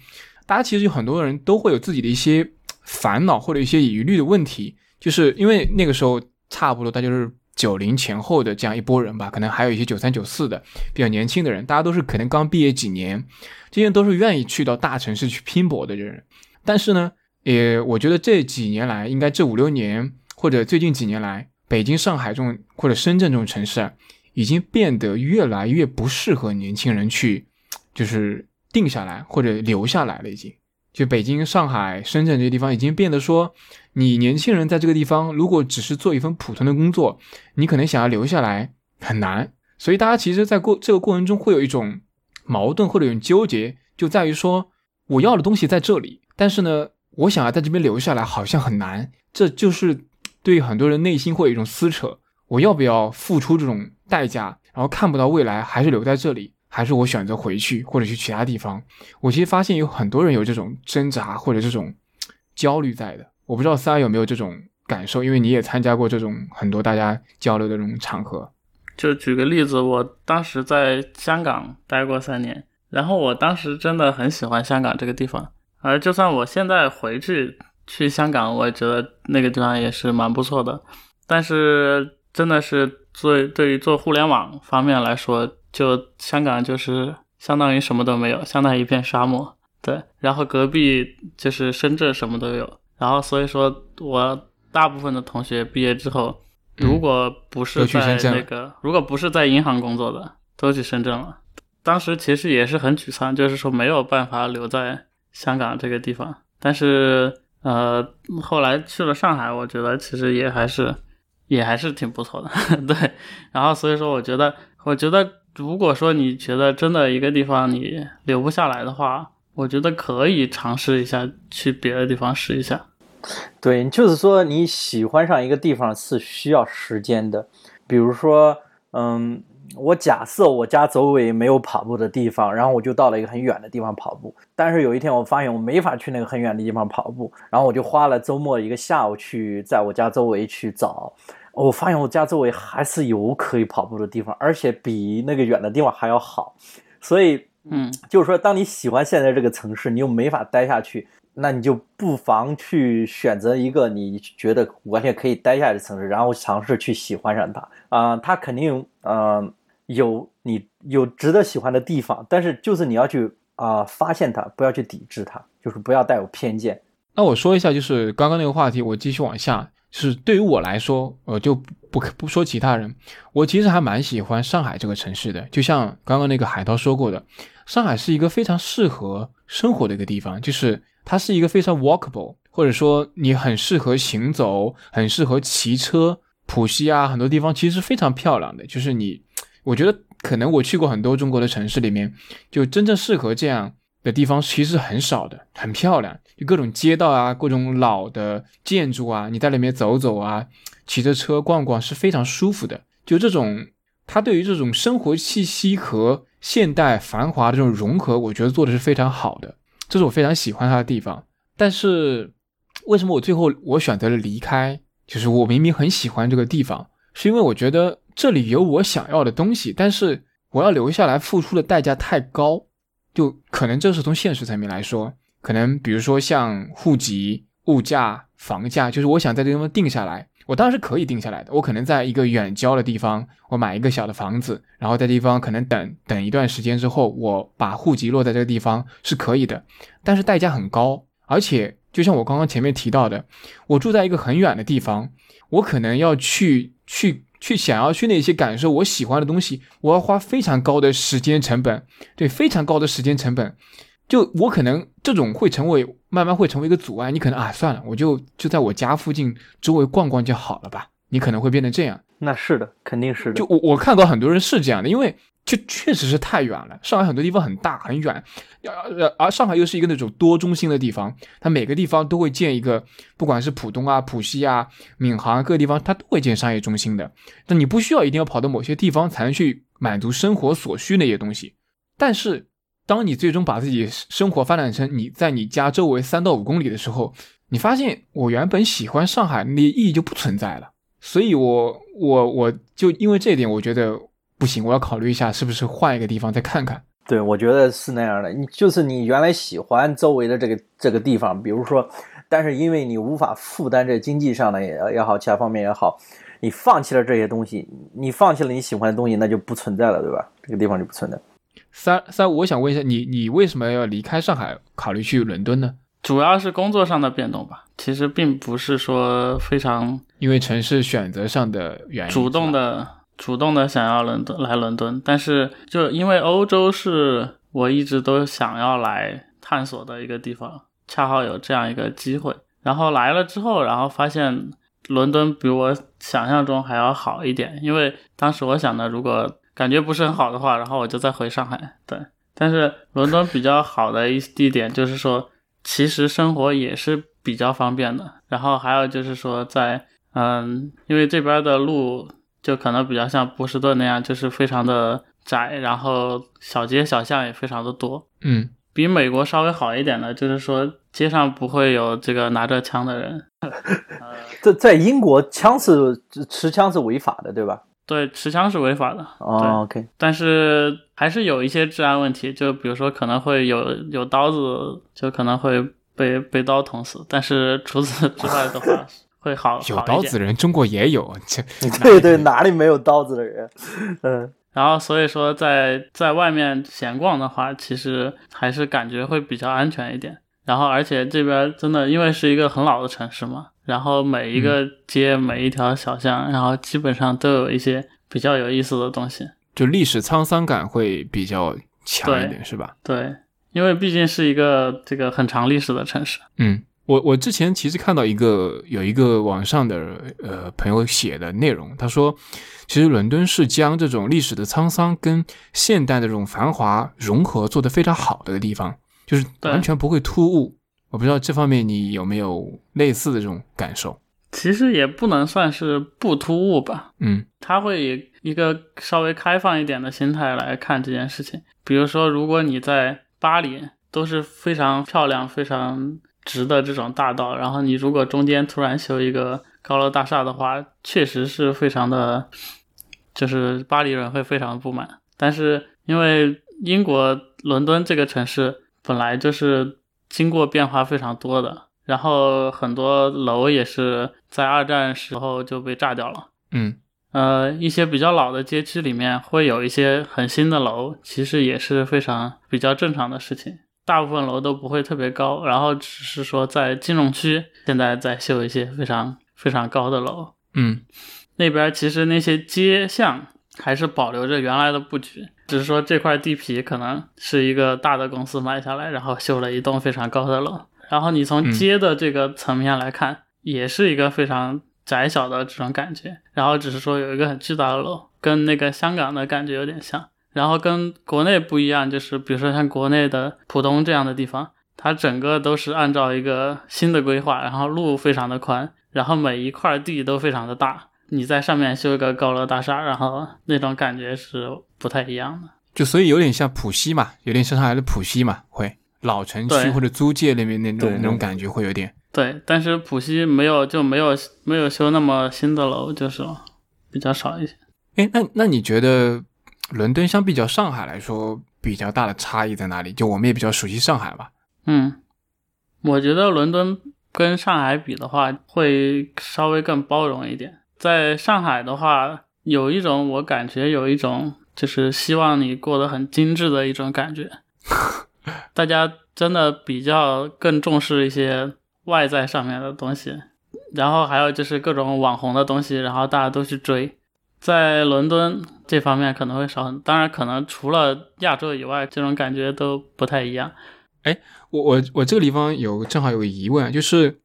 大家其实有很多人都会有自己的一些烦恼或者一些疑虑的问题，就是因为那个时候差不多，大家就是。九零前后的这样一波人吧，可能还有一些九三九四的比较年轻的人，大家都是可能刚毕业几年，这些都是愿意去到大城市去拼搏的人。但是呢，也我觉得这几年来，应该这五六年或者最近几年来，北京、上海这种或者深圳这种城市啊，已经变得越来越不适合年轻人去，就是定下来或者留下来了。已经，就北京、上海、深圳这些地方，已经变得说。你年轻人在这个地方，如果只是做一份普通的工作，你可能想要留下来很难。所以大家其实，在过这个过程中会有一种矛盾或者一种纠结，就在于说，我要的东西在这里，但是呢，我想要在这边留下来好像很难。这就是对很多人内心会有一种撕扯：我要不要付出这种代价，然后看不到未来，还是留在这里，还是我选择回去或者去其他地方？我其实发现有很多人有这种挣扎或者这种焦虑在的。我不知道三有没有这种感受，因为你也参加过这种很多大家交流的这种场合。就举个例子，我当时在香港待过三年，然后我当时真的很喜欢香港这个地方，而就算我现在回去去香港，我也觉得那个地方也是蛮不错的。但是真的是做对于做互联网方面来说，就香港就是相当于什么都没有，相当于一片沙漠。对，然后隔壁就是深圳，什么都有。然后，所以说，我大部分的同学毕业之后，如果不是在那个，如果不是在银行工作的，都去深圳了。当时其实也是很沮丧，就是说没有办法留在香港这个地方。但是，呃，后来去了上海，我觉得其实也还是，也还是挺不错的。[LAUGHS] 对。然后，所以说，我觉得，我觉得，如果说你觉得真的一个地方你留不下来的话，我觉得可以尝试一下去别的地方试一下。对，就是说你喜欢上一个地方是需要时间的。比如说，嗯，我假设我家周围没有跑步的地方，然后我就到了一个很远的地方跑步。但是有一天我发现我没法去那个很远的地方跑步，然后我就花了周末一个下午去在我家周围去找。我发现我家周围还是有可以跑步的地方，而且比那个远的地方还要好。所以，嗯，就是说，当你喜欢现在这个城市，你又没法待下去。那你就不妨去选择一个你觉得完全可以待下来的城市，然后尝试去喜欢上它啊，它肯定嗯有你有值得喜欢的地方，但是就是你要去啊发现它，不要去抵制它，就是不要带有偏见。那我说一下，就是刚刚那个话题，我继续往下，是对于我来说，我就不不说其他人，我其实还蛮喜欢上海这个城市的，就像刚刚那个海涛说过的，上海是一个非常适合生活的一个地方，就是。它是一个非常 walkable，或者说你很适合行走，很适合骑车。浦西啊，很多地方其实非常漂亮的。就是你，我觉得可能我去过很多中国的城市里面，就真正适合这样的地方其实很少的，很漂亮。就各种街道啊，各种老的建筑啊，你在里面走走啊，骑着车逛逛是非常舒服的。就这种，它对于这种生活气息和现代繁华的这种融合，我觉得做的是非常好的。这是我非常喜欢它的地方，但是为什么我最后我选择了离开？就是我明明很喜欢这个地方，是因为我觉得这里有我想要的东西，但是我要留下来付出的代价太高，就可能这是从现实层面来说，可能比如说像户籍、物价、房价，就是我想在这地方定下来。我当然是可以定下来的。我可能在一个远郊的地方，我买一个小的房子，然后在地方可能等等一段时间之后，我把户籍落在这个地方是可以的。但是代价很高，而且就像我刚刚前面提到的，我住在一个很远的地方，我可能要去去去想要去那些感受我喜欢的东西，我要花非常高的时间成本，对，非常高的时间成本。就我可能这种会成为慢慢会成为一个阻碍，你可能啊算了，我就就在我家附近周围逛逛就好了吧。你可能会变成这样，那是的，肯定是的。就我我看到很多人是这样的，因为就确实是太远了。上海很多地方很大很远，而而上海又是一个那种多中心的地方，它每个地方都会建一个，不管是浦东啊、浦西啊、闵行啊各个地方，它都会建商业中心的。那你不需要一定要跑到某些地方才能去满足生活所需那些东西。但是，当你最终把自己生活发展成你在你家周围三到五公里的时候，你发现我原本喜欢上海那意义就不存在了。所以，我我我就因为这一点，我觉得。不行，我要考虑一下，是不是换一个地方再看看。对，我觉得是那样的。你就是你原来喜欢周围的这个这个地方，比如说，但是因为你无法负担这经济上的也也好，其他方面也好，你放弃了这些东西，你放弃了你喜欢的东西，那就不存在了，对吧？这个地方就不存在。三三，我想问一下你，你为什么要离开上海，考虑去伦敦呢？主要是工作上的变动吧，其实并不是说非常因为城市选择上的原因，主动的。主动的想要伦敦来伦敦，但是就因为欧洲是我一直都想要来探索的一个地方，恰好有这样一个机会，然后来了之后，然后发现伦敦比我想象中还要好一点，因为当时我想的，如果感觉不是很好的话，然后我就再回上海。对，但是伦敦比较好的一地点就是说，其实生活也是比较方便的，然后还有就是说在嗯，因为这边的路。就可能比较像波士顿那样，就是非常的窄，然后小街小巷也非常的多。嗯，比美国稍微好一点的，就是说街上不会有这个拿着枪的人。[LAUGHS] 在在英国，枪是持枪是违法的，对吧？对，持枪是违法的。哦，OK。但是还是有一些治安问题，就比如说可能会有有刀子，就可能会被被刀捅死。但是除此之外的话。[LAUGHS] 会好有刀子人，中国也有。对 [LAUGHS] 对，哪里没有刀子的人？嗯，然后所以说，在在外面闲逛的话，其实还是感觉会比较安全一点。然后，而且这边真的因为是一个很老的城市嘛，然后每一个街、每一条小巷，然后基本上都有一些比较有意思的东西，就历史沧桑感会比较强一点，是吧？对，因为毕竟是一个这个很长历史的城市。嗯。我我之前其实看到一个有一个网上的呃朋友写的内容，他说，其实伦敦是将这种历史的沧桑跟现代的这种繁华融合做得非常好的地方，就是完全不会突兀。我不知道这方面你有没有类似的这种感受？其实也不能算是不突兀吧，嗯，他会以一个稍微开放一点的心态来看这件事情。比如说，如果你在巴黎都是非常漂亮、非常。直的这种大道，然后你如果中间突然修一个高楼大厦的话，确实是非常的，就是巴黎人会非常不满。但是因为英国伦敦这个城市本来就是经过变化非常多的，然后很多楼也是在二战时候就被炸掉了。嗯，呃，一些比较老的街区里面会有一些很新的楼，其实也是非常比较正常的事情。大部分楼都不会特别高，然后只是说在金融区现在在修一些非常非常高的楼。嗯，那边其实那些街巷还是保留着原来的布局，只是说这块地皮可能是一个大的公司买下来，然后修了一栋非常高的楼。然后你从街的这个层面来看，也是一个非常窄小的这种感觉，然后只是说有一个很巨大的楼，跟那个香港的感觉有点像。然后跟国内不一样，就是比如说像国内的浦东这样的地方，它整个都是按照一个新的规划，然后路非常的宽，然后每一块地都非常的大，你在上面修一个高楼大厦，然后那种感觉是不太一样的。就所以有点像浦西嘛，有点像上海的浦西嘛，会老城区或者租界那边那种那种感觉会有点。对，但是浦西没有就没有没有修那么新的楼，就是比较少一些。哎，那那你觉得？伦敦相比较上海来说，比较大的差异在哪里？就我们也比较熟悉上海吧。嗯，我觉得伦敦跟上海比的话，会稍微更包容一点。在上海的话，有一种我感觉有一种就是希望你过得很精致的一种感觉。[LAUGHS] 大家真的比较更重视一些外在上面的东西，然后还有就是各种网红的东西，然后大家都去追。在伦敦这方面可能会少很，当然可能除了亚洲以外，这种感觉都不太一样。哎，我我我这个地方有正好有个疑问，就是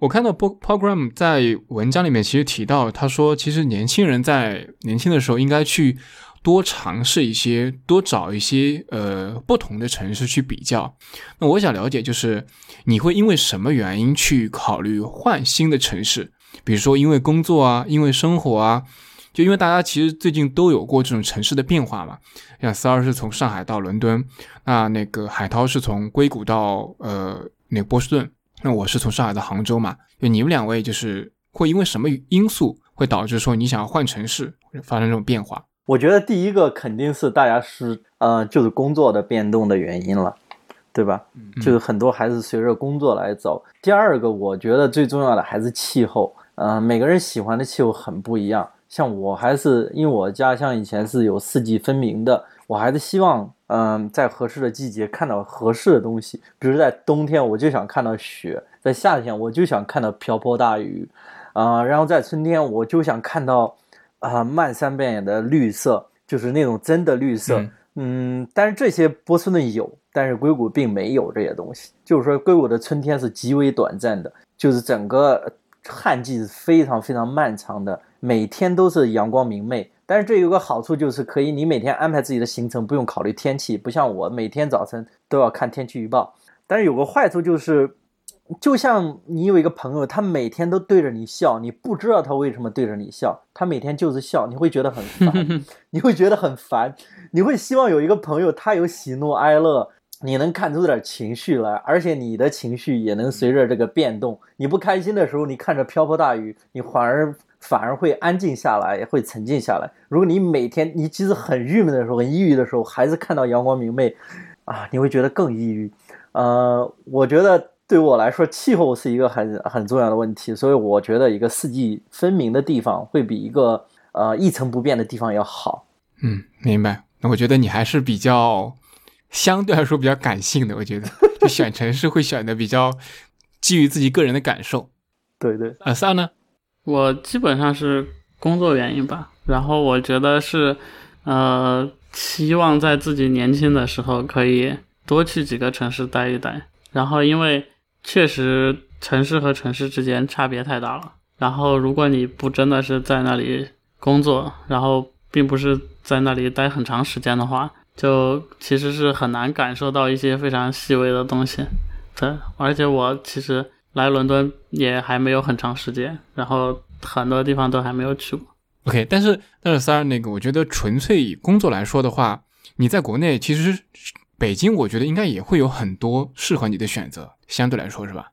我看到 Program 在文章里面其实提到，他说其实年轻人在年轻的时候应该去多尝试一些，多找一些呃不同的城市去比较。那我想了解，就是你会因为什么原因去考虑换新的城市？比如说因为工作啊，因为生活啊，就因为大家其实最近都有过这种城市的变化嘛。像四二是从上海到伦敦，那那个海涛是从硅谷到呃那个波士顿，那我是从上海到杭州嘛。就你们两位就是会因为什么因素？会导致说你想要换城市发生这种变化。我觉得第一个肯定是大家是呃就是工作的变动的原因了，对吧？就是很多还是随着工作来走。第二个，我觉得最重要的还是气候。呃，每个人喜欢的气候很不一样。像我还是因为我家乡以前是有四季分明的，我还是希望嗯在合适的季节看到合适的东西。比如在冬天我就想看到雪，在夏天我就想看到瓢泼大雨。啊，然后在春天，我就想看到，啊，漫山遍野的绿色，就是那种真的绿色。嗯，但是这些波士顿有，但是硅谷并没有这些东西。就是说，硅谷的春天是极为短暂的，就是整个旱季是非常非常漫长的，每天都是阳光明媚。但是这有个好处，就是可以你每天安排自己的行程，不用考虑天气，不像我每天早晨都要看天气预报。但是有个坏处就是。就像你有一个朋友，他每天都对着你笑，你不知道他为什么对着你笑，他每天就是笑，你会觉得很烦，[LAUGHS] 你会觉得很烦，你会希望有一个朋友，他有喜怒哀乐，你能看出点情绪来，而且你的情绪也能随着这个变动。你不开心的时候，你看着瓢泼大雨，你反而反而会安静下来，也会沉静下来。如果你每天你即使很郁闷的时候、很抑郁的时候，还是看到阳光明媚，啊，你会觉得更抑郁。呃，我觉得。对我来说，气候是一个很很重要的问题，所以我觉得一个四季分明的地方会比一个呃一成不变的地方要好。嗯，明白。那我觉得你还是比较相对来说比较感性的，我觉得就选城市会选的比较基于自己个人的感受。对对。阿萨呢？我基本上是工作原因吧，然后我觉得是呃希望在自己年轻的时候可以多去几个城市待一待，然后因为。确实，城市和城市之间差别太大了。然后，如果你不真的是在那里工作，然后并不是在那里待很长时间的话，就其实是很难感受到一些非常细微的东西。对，而且我其实来伦敦也还没有很长时间，然后很多地方都还没有去过。OK，但是但是三儿那个，我觉得纯粹以工作来说的话，你在国内其实。北京，我觉得应该也会有很多适合你的选择，相对来说是吧？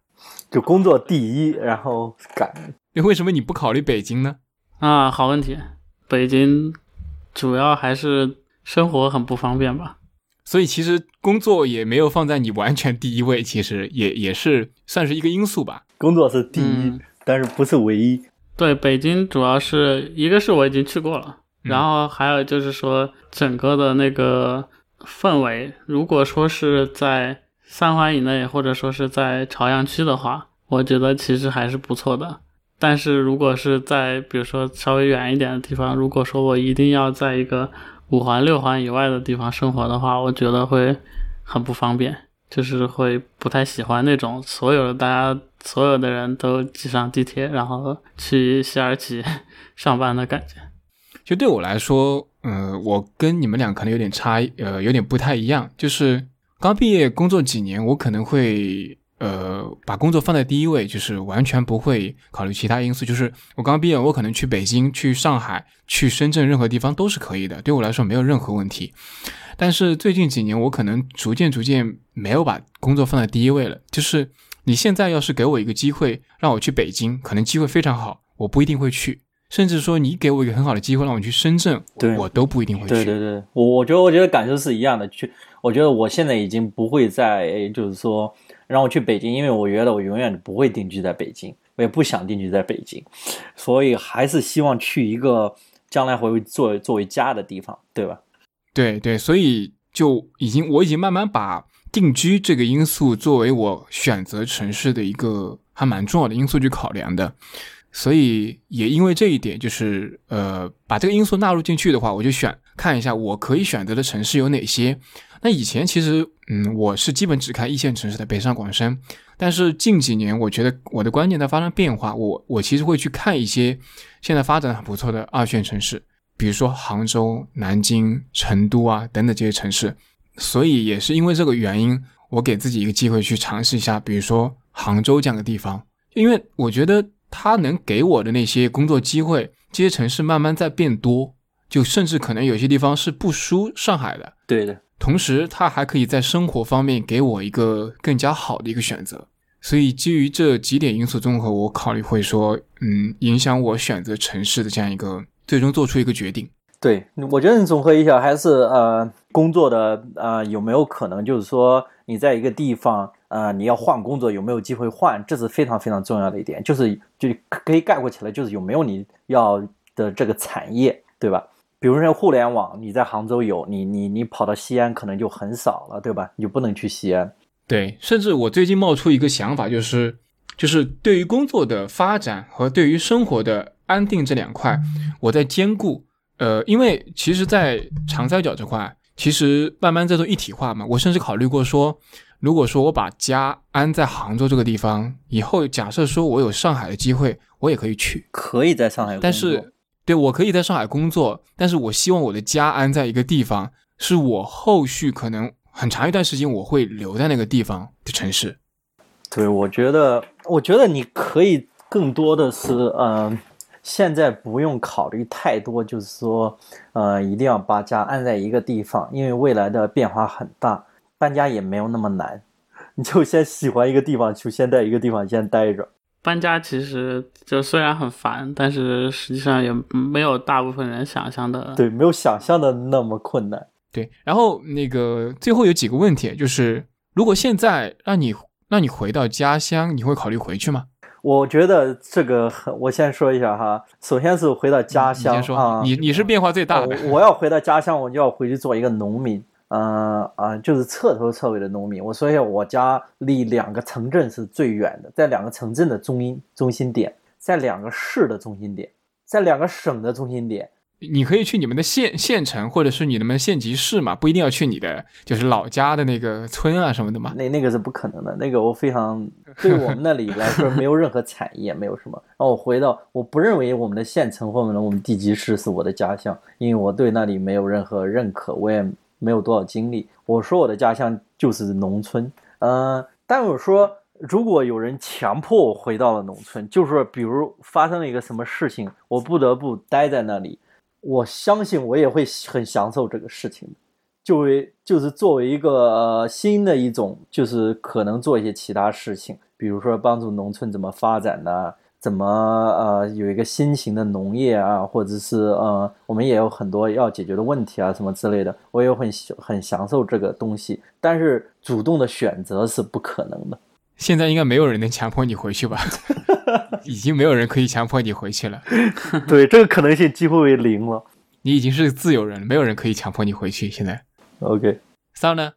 就工作第一，然后赶。那为什么你不考虑北京呢？啊，好问题。北京主要还是生活很不方便吧。所以其实工作也没有放在你完全第一位，其实也也是算是一个因素吧。工作是第一，但是不是唯一。对，北京主要是一个是我已经去过了，然后还有就是说整个的那个。氛围，如果说是在三环以内，或者说是在朝阳区的话，我觉得其实还是不错的。但是如果是在比如说稍微远一点的地方，如果说我一定要在一个五环六环以外的地方生活的话，我觉得会很不方便，就是会不太喜欢那种所有的大家所有的人都挤上地铁，然后去西二旗 [LAUGHS] 上班的感觉。就对我来说。呃，我跟你们俩可能有点差，呃，有点不太一样。就是刚毕业工作几年，我可能会呃把工作放在第一位，就是完全不会考虑其他因素。就是我刚毕业，我可能去北京、去上海、去深圳，任何地方都是可以的，对我来说没有任何问题。但是最近几年，我可能逐渐逐渐没有把工作放在第一位了。就是你现在要是给我一个机会，让我去北京，可能机会非常好，我不一定会去。甚至说，你给我一个很好的机会，让我去深圳，我 [LAUGHS] 都不一定会去。对对对，我我觉得我觉得感受是一样的。去，我觉得我现在已经不会再就是说让我去北京，因为我觉得我永远不会定居在北京，我也不想定居在北京，所以还是希望去一个将来会作作为家的地方，对吧？对对，所以就已经我已经慢慢把定居这个因素作为我选择城市的一个还蛮重要的因素去考量的。所以也因为这一点，就是呃，把这个因素纳入进去的话，我就选看一下我可以选择的城市有哪些。那以前其实，嗯，我是基本只看一线城市的北上广深。但是近几年，我觉得我的观念在发生变化，我我其实会去看一些现在发展很不错的二线城市。比如说杭州、南京、成都啊等等这些城市。所以也是因为这个原因，我给自己一个机会去尝试一下，比如说杭州这样的地方，因为我觉得它能给我的那些工作机会，这些城市慢慢在变多，就甚至可能有些地方是不输上海的。对的，同时它还可以在生活方面给我一个更加好的一个选择。所以基于这几点因素综合，我考虑会说，嗯，影响我选择城市的这样一个，最终做出一个决定。对，我觉得你综合一下，还是呃工作的呃有没有可能，就是说你在一个地方呃你要换工作，有没有机会换，这是非常非常重要的一点，就是就可以概括起来，就是有没有你要的这个产业，对吧？比如说互联网，你在杭州有，你你你跑到西安可能就很少了，对吧？你就不能去西安。对，甚至我最近冒出一个想法，就是就是对于工作的发展和对于生活的安定这两块，我在兼顾。呃，因为其实，在长三角这块，其实慢慢在做一体化嘛。我甚至考虑过说，如果说我把家安在杭州这个地方，以后假设说我有上海的机会，我也可以去，可以在上海。但是，对我可以在上海工作，但是我希望我的家安在一个地方，是我后续可能很长一段时间我会留在那个地方的城市。对，我觉得，我觉得你可以更多的是，嗯。现在不用考虑太多，就是说，呃，一定要把家安在一个地方，因为未来的变化很大，搬家也没有那么难。[LAUGHS] 你就先喜欢一个地方，就先在一个地方先待着。搬家其实就虽然很烦，但是实际上也没有大部分人想象的，对，没有想象的那么困难。对，然后那个最后有几个问题，就是如果现在让你让你回到家乡，你会考虑回去吗？我觉得这个很，我先说一下哈。首先是回到家乡啊，你你是变化最大的。我要回到家乡，我就要回去做一个农民，嗯啊，就是彻头彻尾的农民。我说一下，我家离两个城镇是最远的，在两个城镇的中心中心点，在两个市的中心点，在两个省的中心点。你可以去你们的县县城，或者是你们县级市嘛，不一定要去你的就是老家的那个村啊什么的嘛。那那个是不可能的，那个我非常对我们那里来说没有任何产业，没有什么。然后我回到，我不认为我们的县城或者我们地级市是我的家乡，因为我对那里没有任何认可，我也没有多少精力。我说我的家乡就是农村，嗯，但我说如果有人强迫我回到了农村，就是比如发生了一个什么事情，我不得不待在那里。我相信我也会很享受这个事情，就为就是作为一个新的一种，就是可能做一些其他事情，比如说帮助农村怎么发展呢？怎么呃有一个新型的农业啊，或者是呃我们也有很多要解决的问题啊什么之类的，我也很很享受这个东西，但是主动的选择是不可能的。现在应该没有人能强迫你回去吧？[LAUGHS] 已经没有人可以强迫你回去了。[LAUGHS] 对，这个可能性几乎为零了。你已经是自由人，没有人可以强迫你回去。现在，OK，三呢？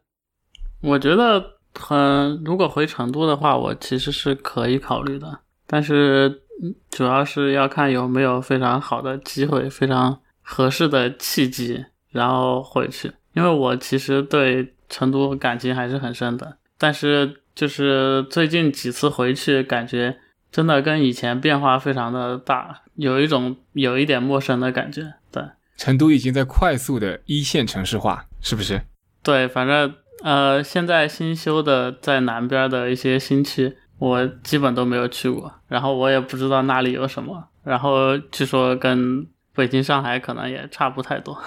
我觉得，很如果回成都的话，我其实是可以考虑的，但是主要是要看有没有非常好的机会、非常合适的契机，然后回去。因为我其实对成都感情还是很深的，但是。就是最近几次回去，感觉真的跟以前变化非常的大，有一种有一点陌生的感觉。对，成都已经在快速的一线城市化，是不是？对，反正呃，现在新修的在南边的一些新区，我基本都没有去过，然后我也不知道那里有什么，然后据说跟北京、上海可能也差不太多。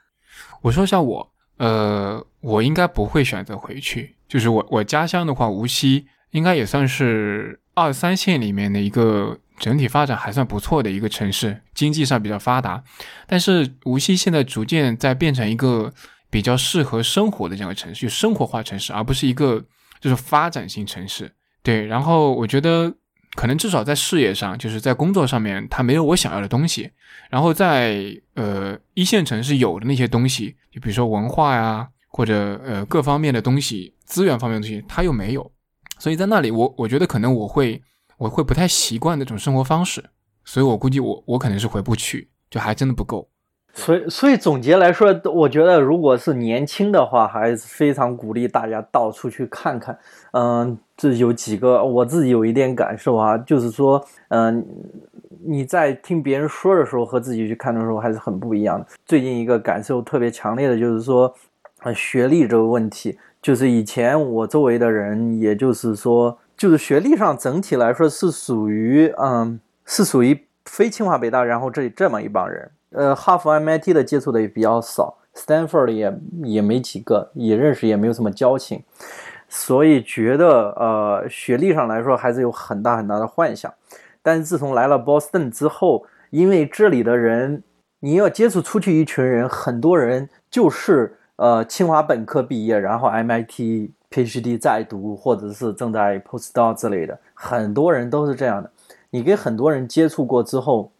[LAUGHS] 我说一下我，呃，我应该不会选择回去。就是我我家乡的话，无锡应该也算是二三线里面的一个整体发展还算不错的一个城市，经济上比较发达。但是无锡现在逐渐在变成一个比较适合生活的这样的城市，就生活化城市，而不是一个就是发展型城市。对，然后我觉得可能至少在事业上，就是在工作上面，他没有我想要的东西。然后在呃一线城市有的那些东西，就比如说文化呀。或者呃各方面的东西，资源方面的东西，他又没有，所以在那里，我我觉得可能我会我会不太习惯那种生活方式，所以我估计我我可能是回不去，就还真的不够。所以所以总结来说，我觉得如果是年轻的话，还是非常鼓励大家到处去看看。嗯，这有几个我自己有一点感受啊，就是说，嗯，你在听别人说的时候和自己去看的时候还是很不一样的。最近一个感受特别强烈的就是说，呃，学历这个问题，就是以前我周围的人，也就是说，就是学历上整体来说是属于，嗯，是属于非清华北大，然后这这么一帮人。呃，哈佛、MIT 的接触的也比较少，Stanford 也也没几个，也认识，也没有什么交情，所以觉得，呃，学历上来说还是有很大很大的幻想。但是自从来了 Boston 之后，因为这里的人，你要接触出去一群人，很多人就是呃清华本科毕业，然后 MIT PhD 在读，或者是正在 postdoc 之类的，很多人都是这样的。你跟很多人接触过之后，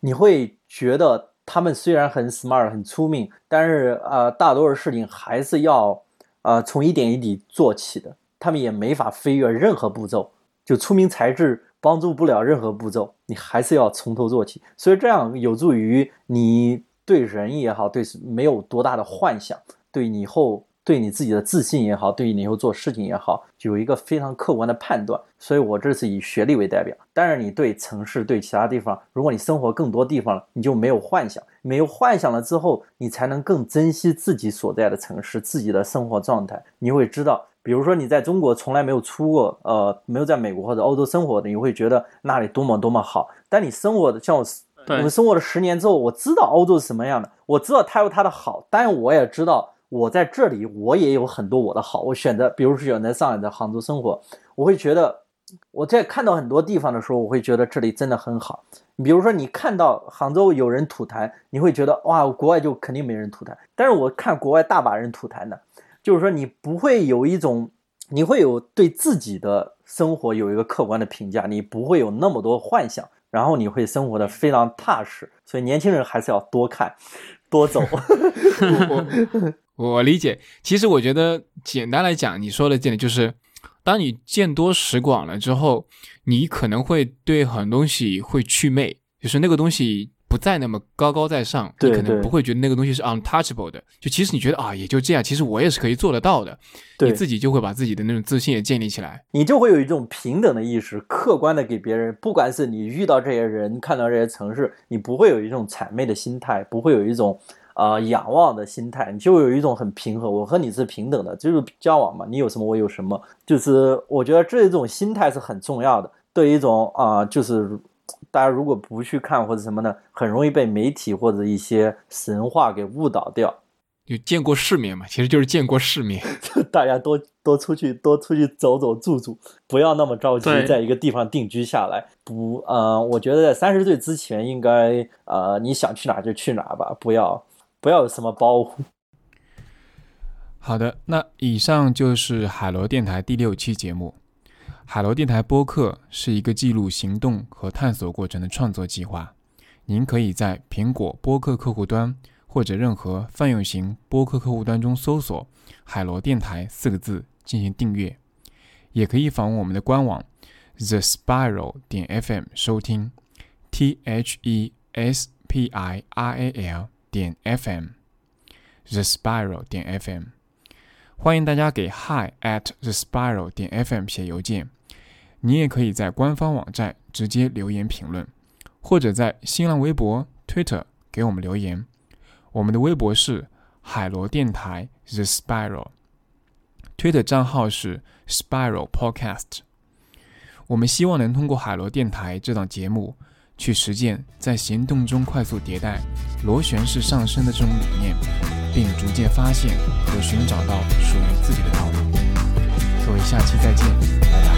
你会觉得他们虽然很 smart 很聪明，但是呃大多数事情还是要呃从一点一滴做起的，他们也没法飞跃任何步骤，就聪明才智。帮助不了任何步骤，你还是要从头做起。所以这样有助于你对人也好，对没有多大的幻想，对你以后对你自己的自信也好，对你以后做事情也好，有一个非常客观的判断。所以我这是以学历为代表。当然，你对城市、对其他地方，如果你生活更多地方了，你就没有幻想，没有幻想了之后，你才能更珍惜自己所在的城市、自己的生活状态。你会知道。比如说你在中国从来没有出过，呃，没有在美国或者欧洲生活的，你会觉得那里多么多么好。但你生活的像我，我们生活了十年之后，我知道欧洲是什么样的，我知道它有它的好，但我也知道我在这里我也有很多我的好。我选择，比如说选择上海在杭州生活，我会觉得我在看到很多地方的时候，我会觉得这里真的很好。比如说你看到杭州有人吐痰，你会觉得哇，国外就肯定没人吐痰。但是我看国外大把人吐痰的。就是说，你不会有一种，你会有对自己的生活有一个客观的评价，你不会有那么多幻想，然后你会生活的非常踏实。所以，年轻人还是要多看，多走。[LAUGHS] [LAUGHS] 理解。其实，我觉得简单来讲，你说的这点就是，当你见多识广了之后，你可能会对很多东西会祛魅，就是那个东西。不再那么高高在上，你可能不会觉得那个东西是 untouchable 的。就其实你觉得啊，也就这样，其实我也是可以做得到的。你自己就会把自己的那种自信也建立起来，你就会有一种平等的意识，客观的给别人，不管是你遇到这些人，看到这些城市，你不会有一种谄媚的心态，不会有一种啊仰望的心态，你就有一种很平和，我和你是平等的，就是交往嘛，你有什么我有什么，就是我觉得这种心态是很重要的，对一种啊就是。大家如果不去看或者什么呢，很容易被媒体或者一些神话给误导掉。就见过世面嘛，其实就是见过世面。[LAUGHS] 大家多多出去，多出去走走住住，不要那么着急在一个地方定居下来。不，呃，我觉得在三十岁之前，应该呃，你想去哪就去哪吧，不要不要有什么包袱。好的，那以上就是海螺电台第六期节目。海螺电台播客是一个记录行动和探索过程的创作计划。您可以在苹果播客客户端或者任何泛用型播客客户端中搜索“海螺电台”四个字进行订阅，也可以访问我们的官网 the spiral 点 fm 收听 t h e s p i r a l 点 fm the spiral 点 fm。欢迎大家给 hi at the spiral 点 fm 写邮件。你也可以在官方网站直接留言评论，或者在新浪微博、Twitter 给我们留言。我们的微博是海螺电台 The Spiral，Twitter 账号是 Spiral Podcast。我们希望能通过海螺电台这档节目，去实践在行动中快速迭代、螺旋式上升的这种理念，并逐渐发现和寻找到属于自己的道路。各位，下期再见，拜拜。